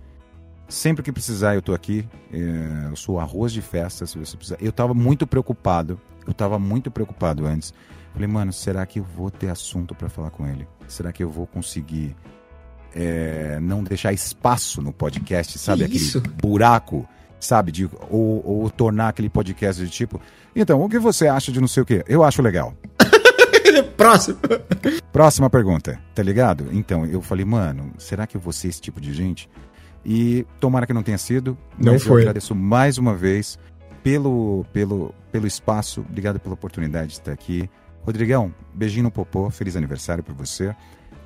Sempre que precisar, eu tô aqui. É, eu sou arroz de festa, se você precisar. Eu tava muito preocupado. Eu tava muito preocupado antes. Falei, mano, será que eu vou ter assunto para falar com ele? Será que eu vou conseguir é, não deixar espaço no podcast, sabe? Que isso? Aquele buraco, sabe? De, ou, ou tornar aquele podcast de tipo. Então, o que você acha de não sei o quê? Eu acho legal. Próximo. Próxima pergunta, tá ligado? Então, eu falei, mano, será que eu vou ser esse tipo de gente? E tomara que não tenha sido. Não foi. Eu agradeço mais uma vez pelo, pelo, pelo espaço. Obrigado pela oportunidade de estar aqui. Rodrigão, beijinho no popô. Feliz aniversário para você.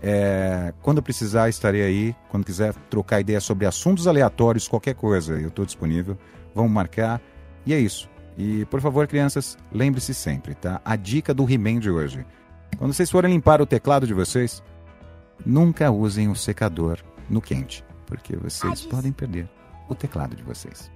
É, quando precisar, estarei aí. Quando quiser trocar ideia sobre assuntos aleatórios, qualquer coisa, eu estou disponível. Vamos marcar. E é isso. E, por favor, crianças, lembre-se sempre, tá? A dica do He-Man de hoje. Quando vocês forem limpar o teclado de vocês, nunca usem o secador no quente porque vocês podem perder o teclado de vocês.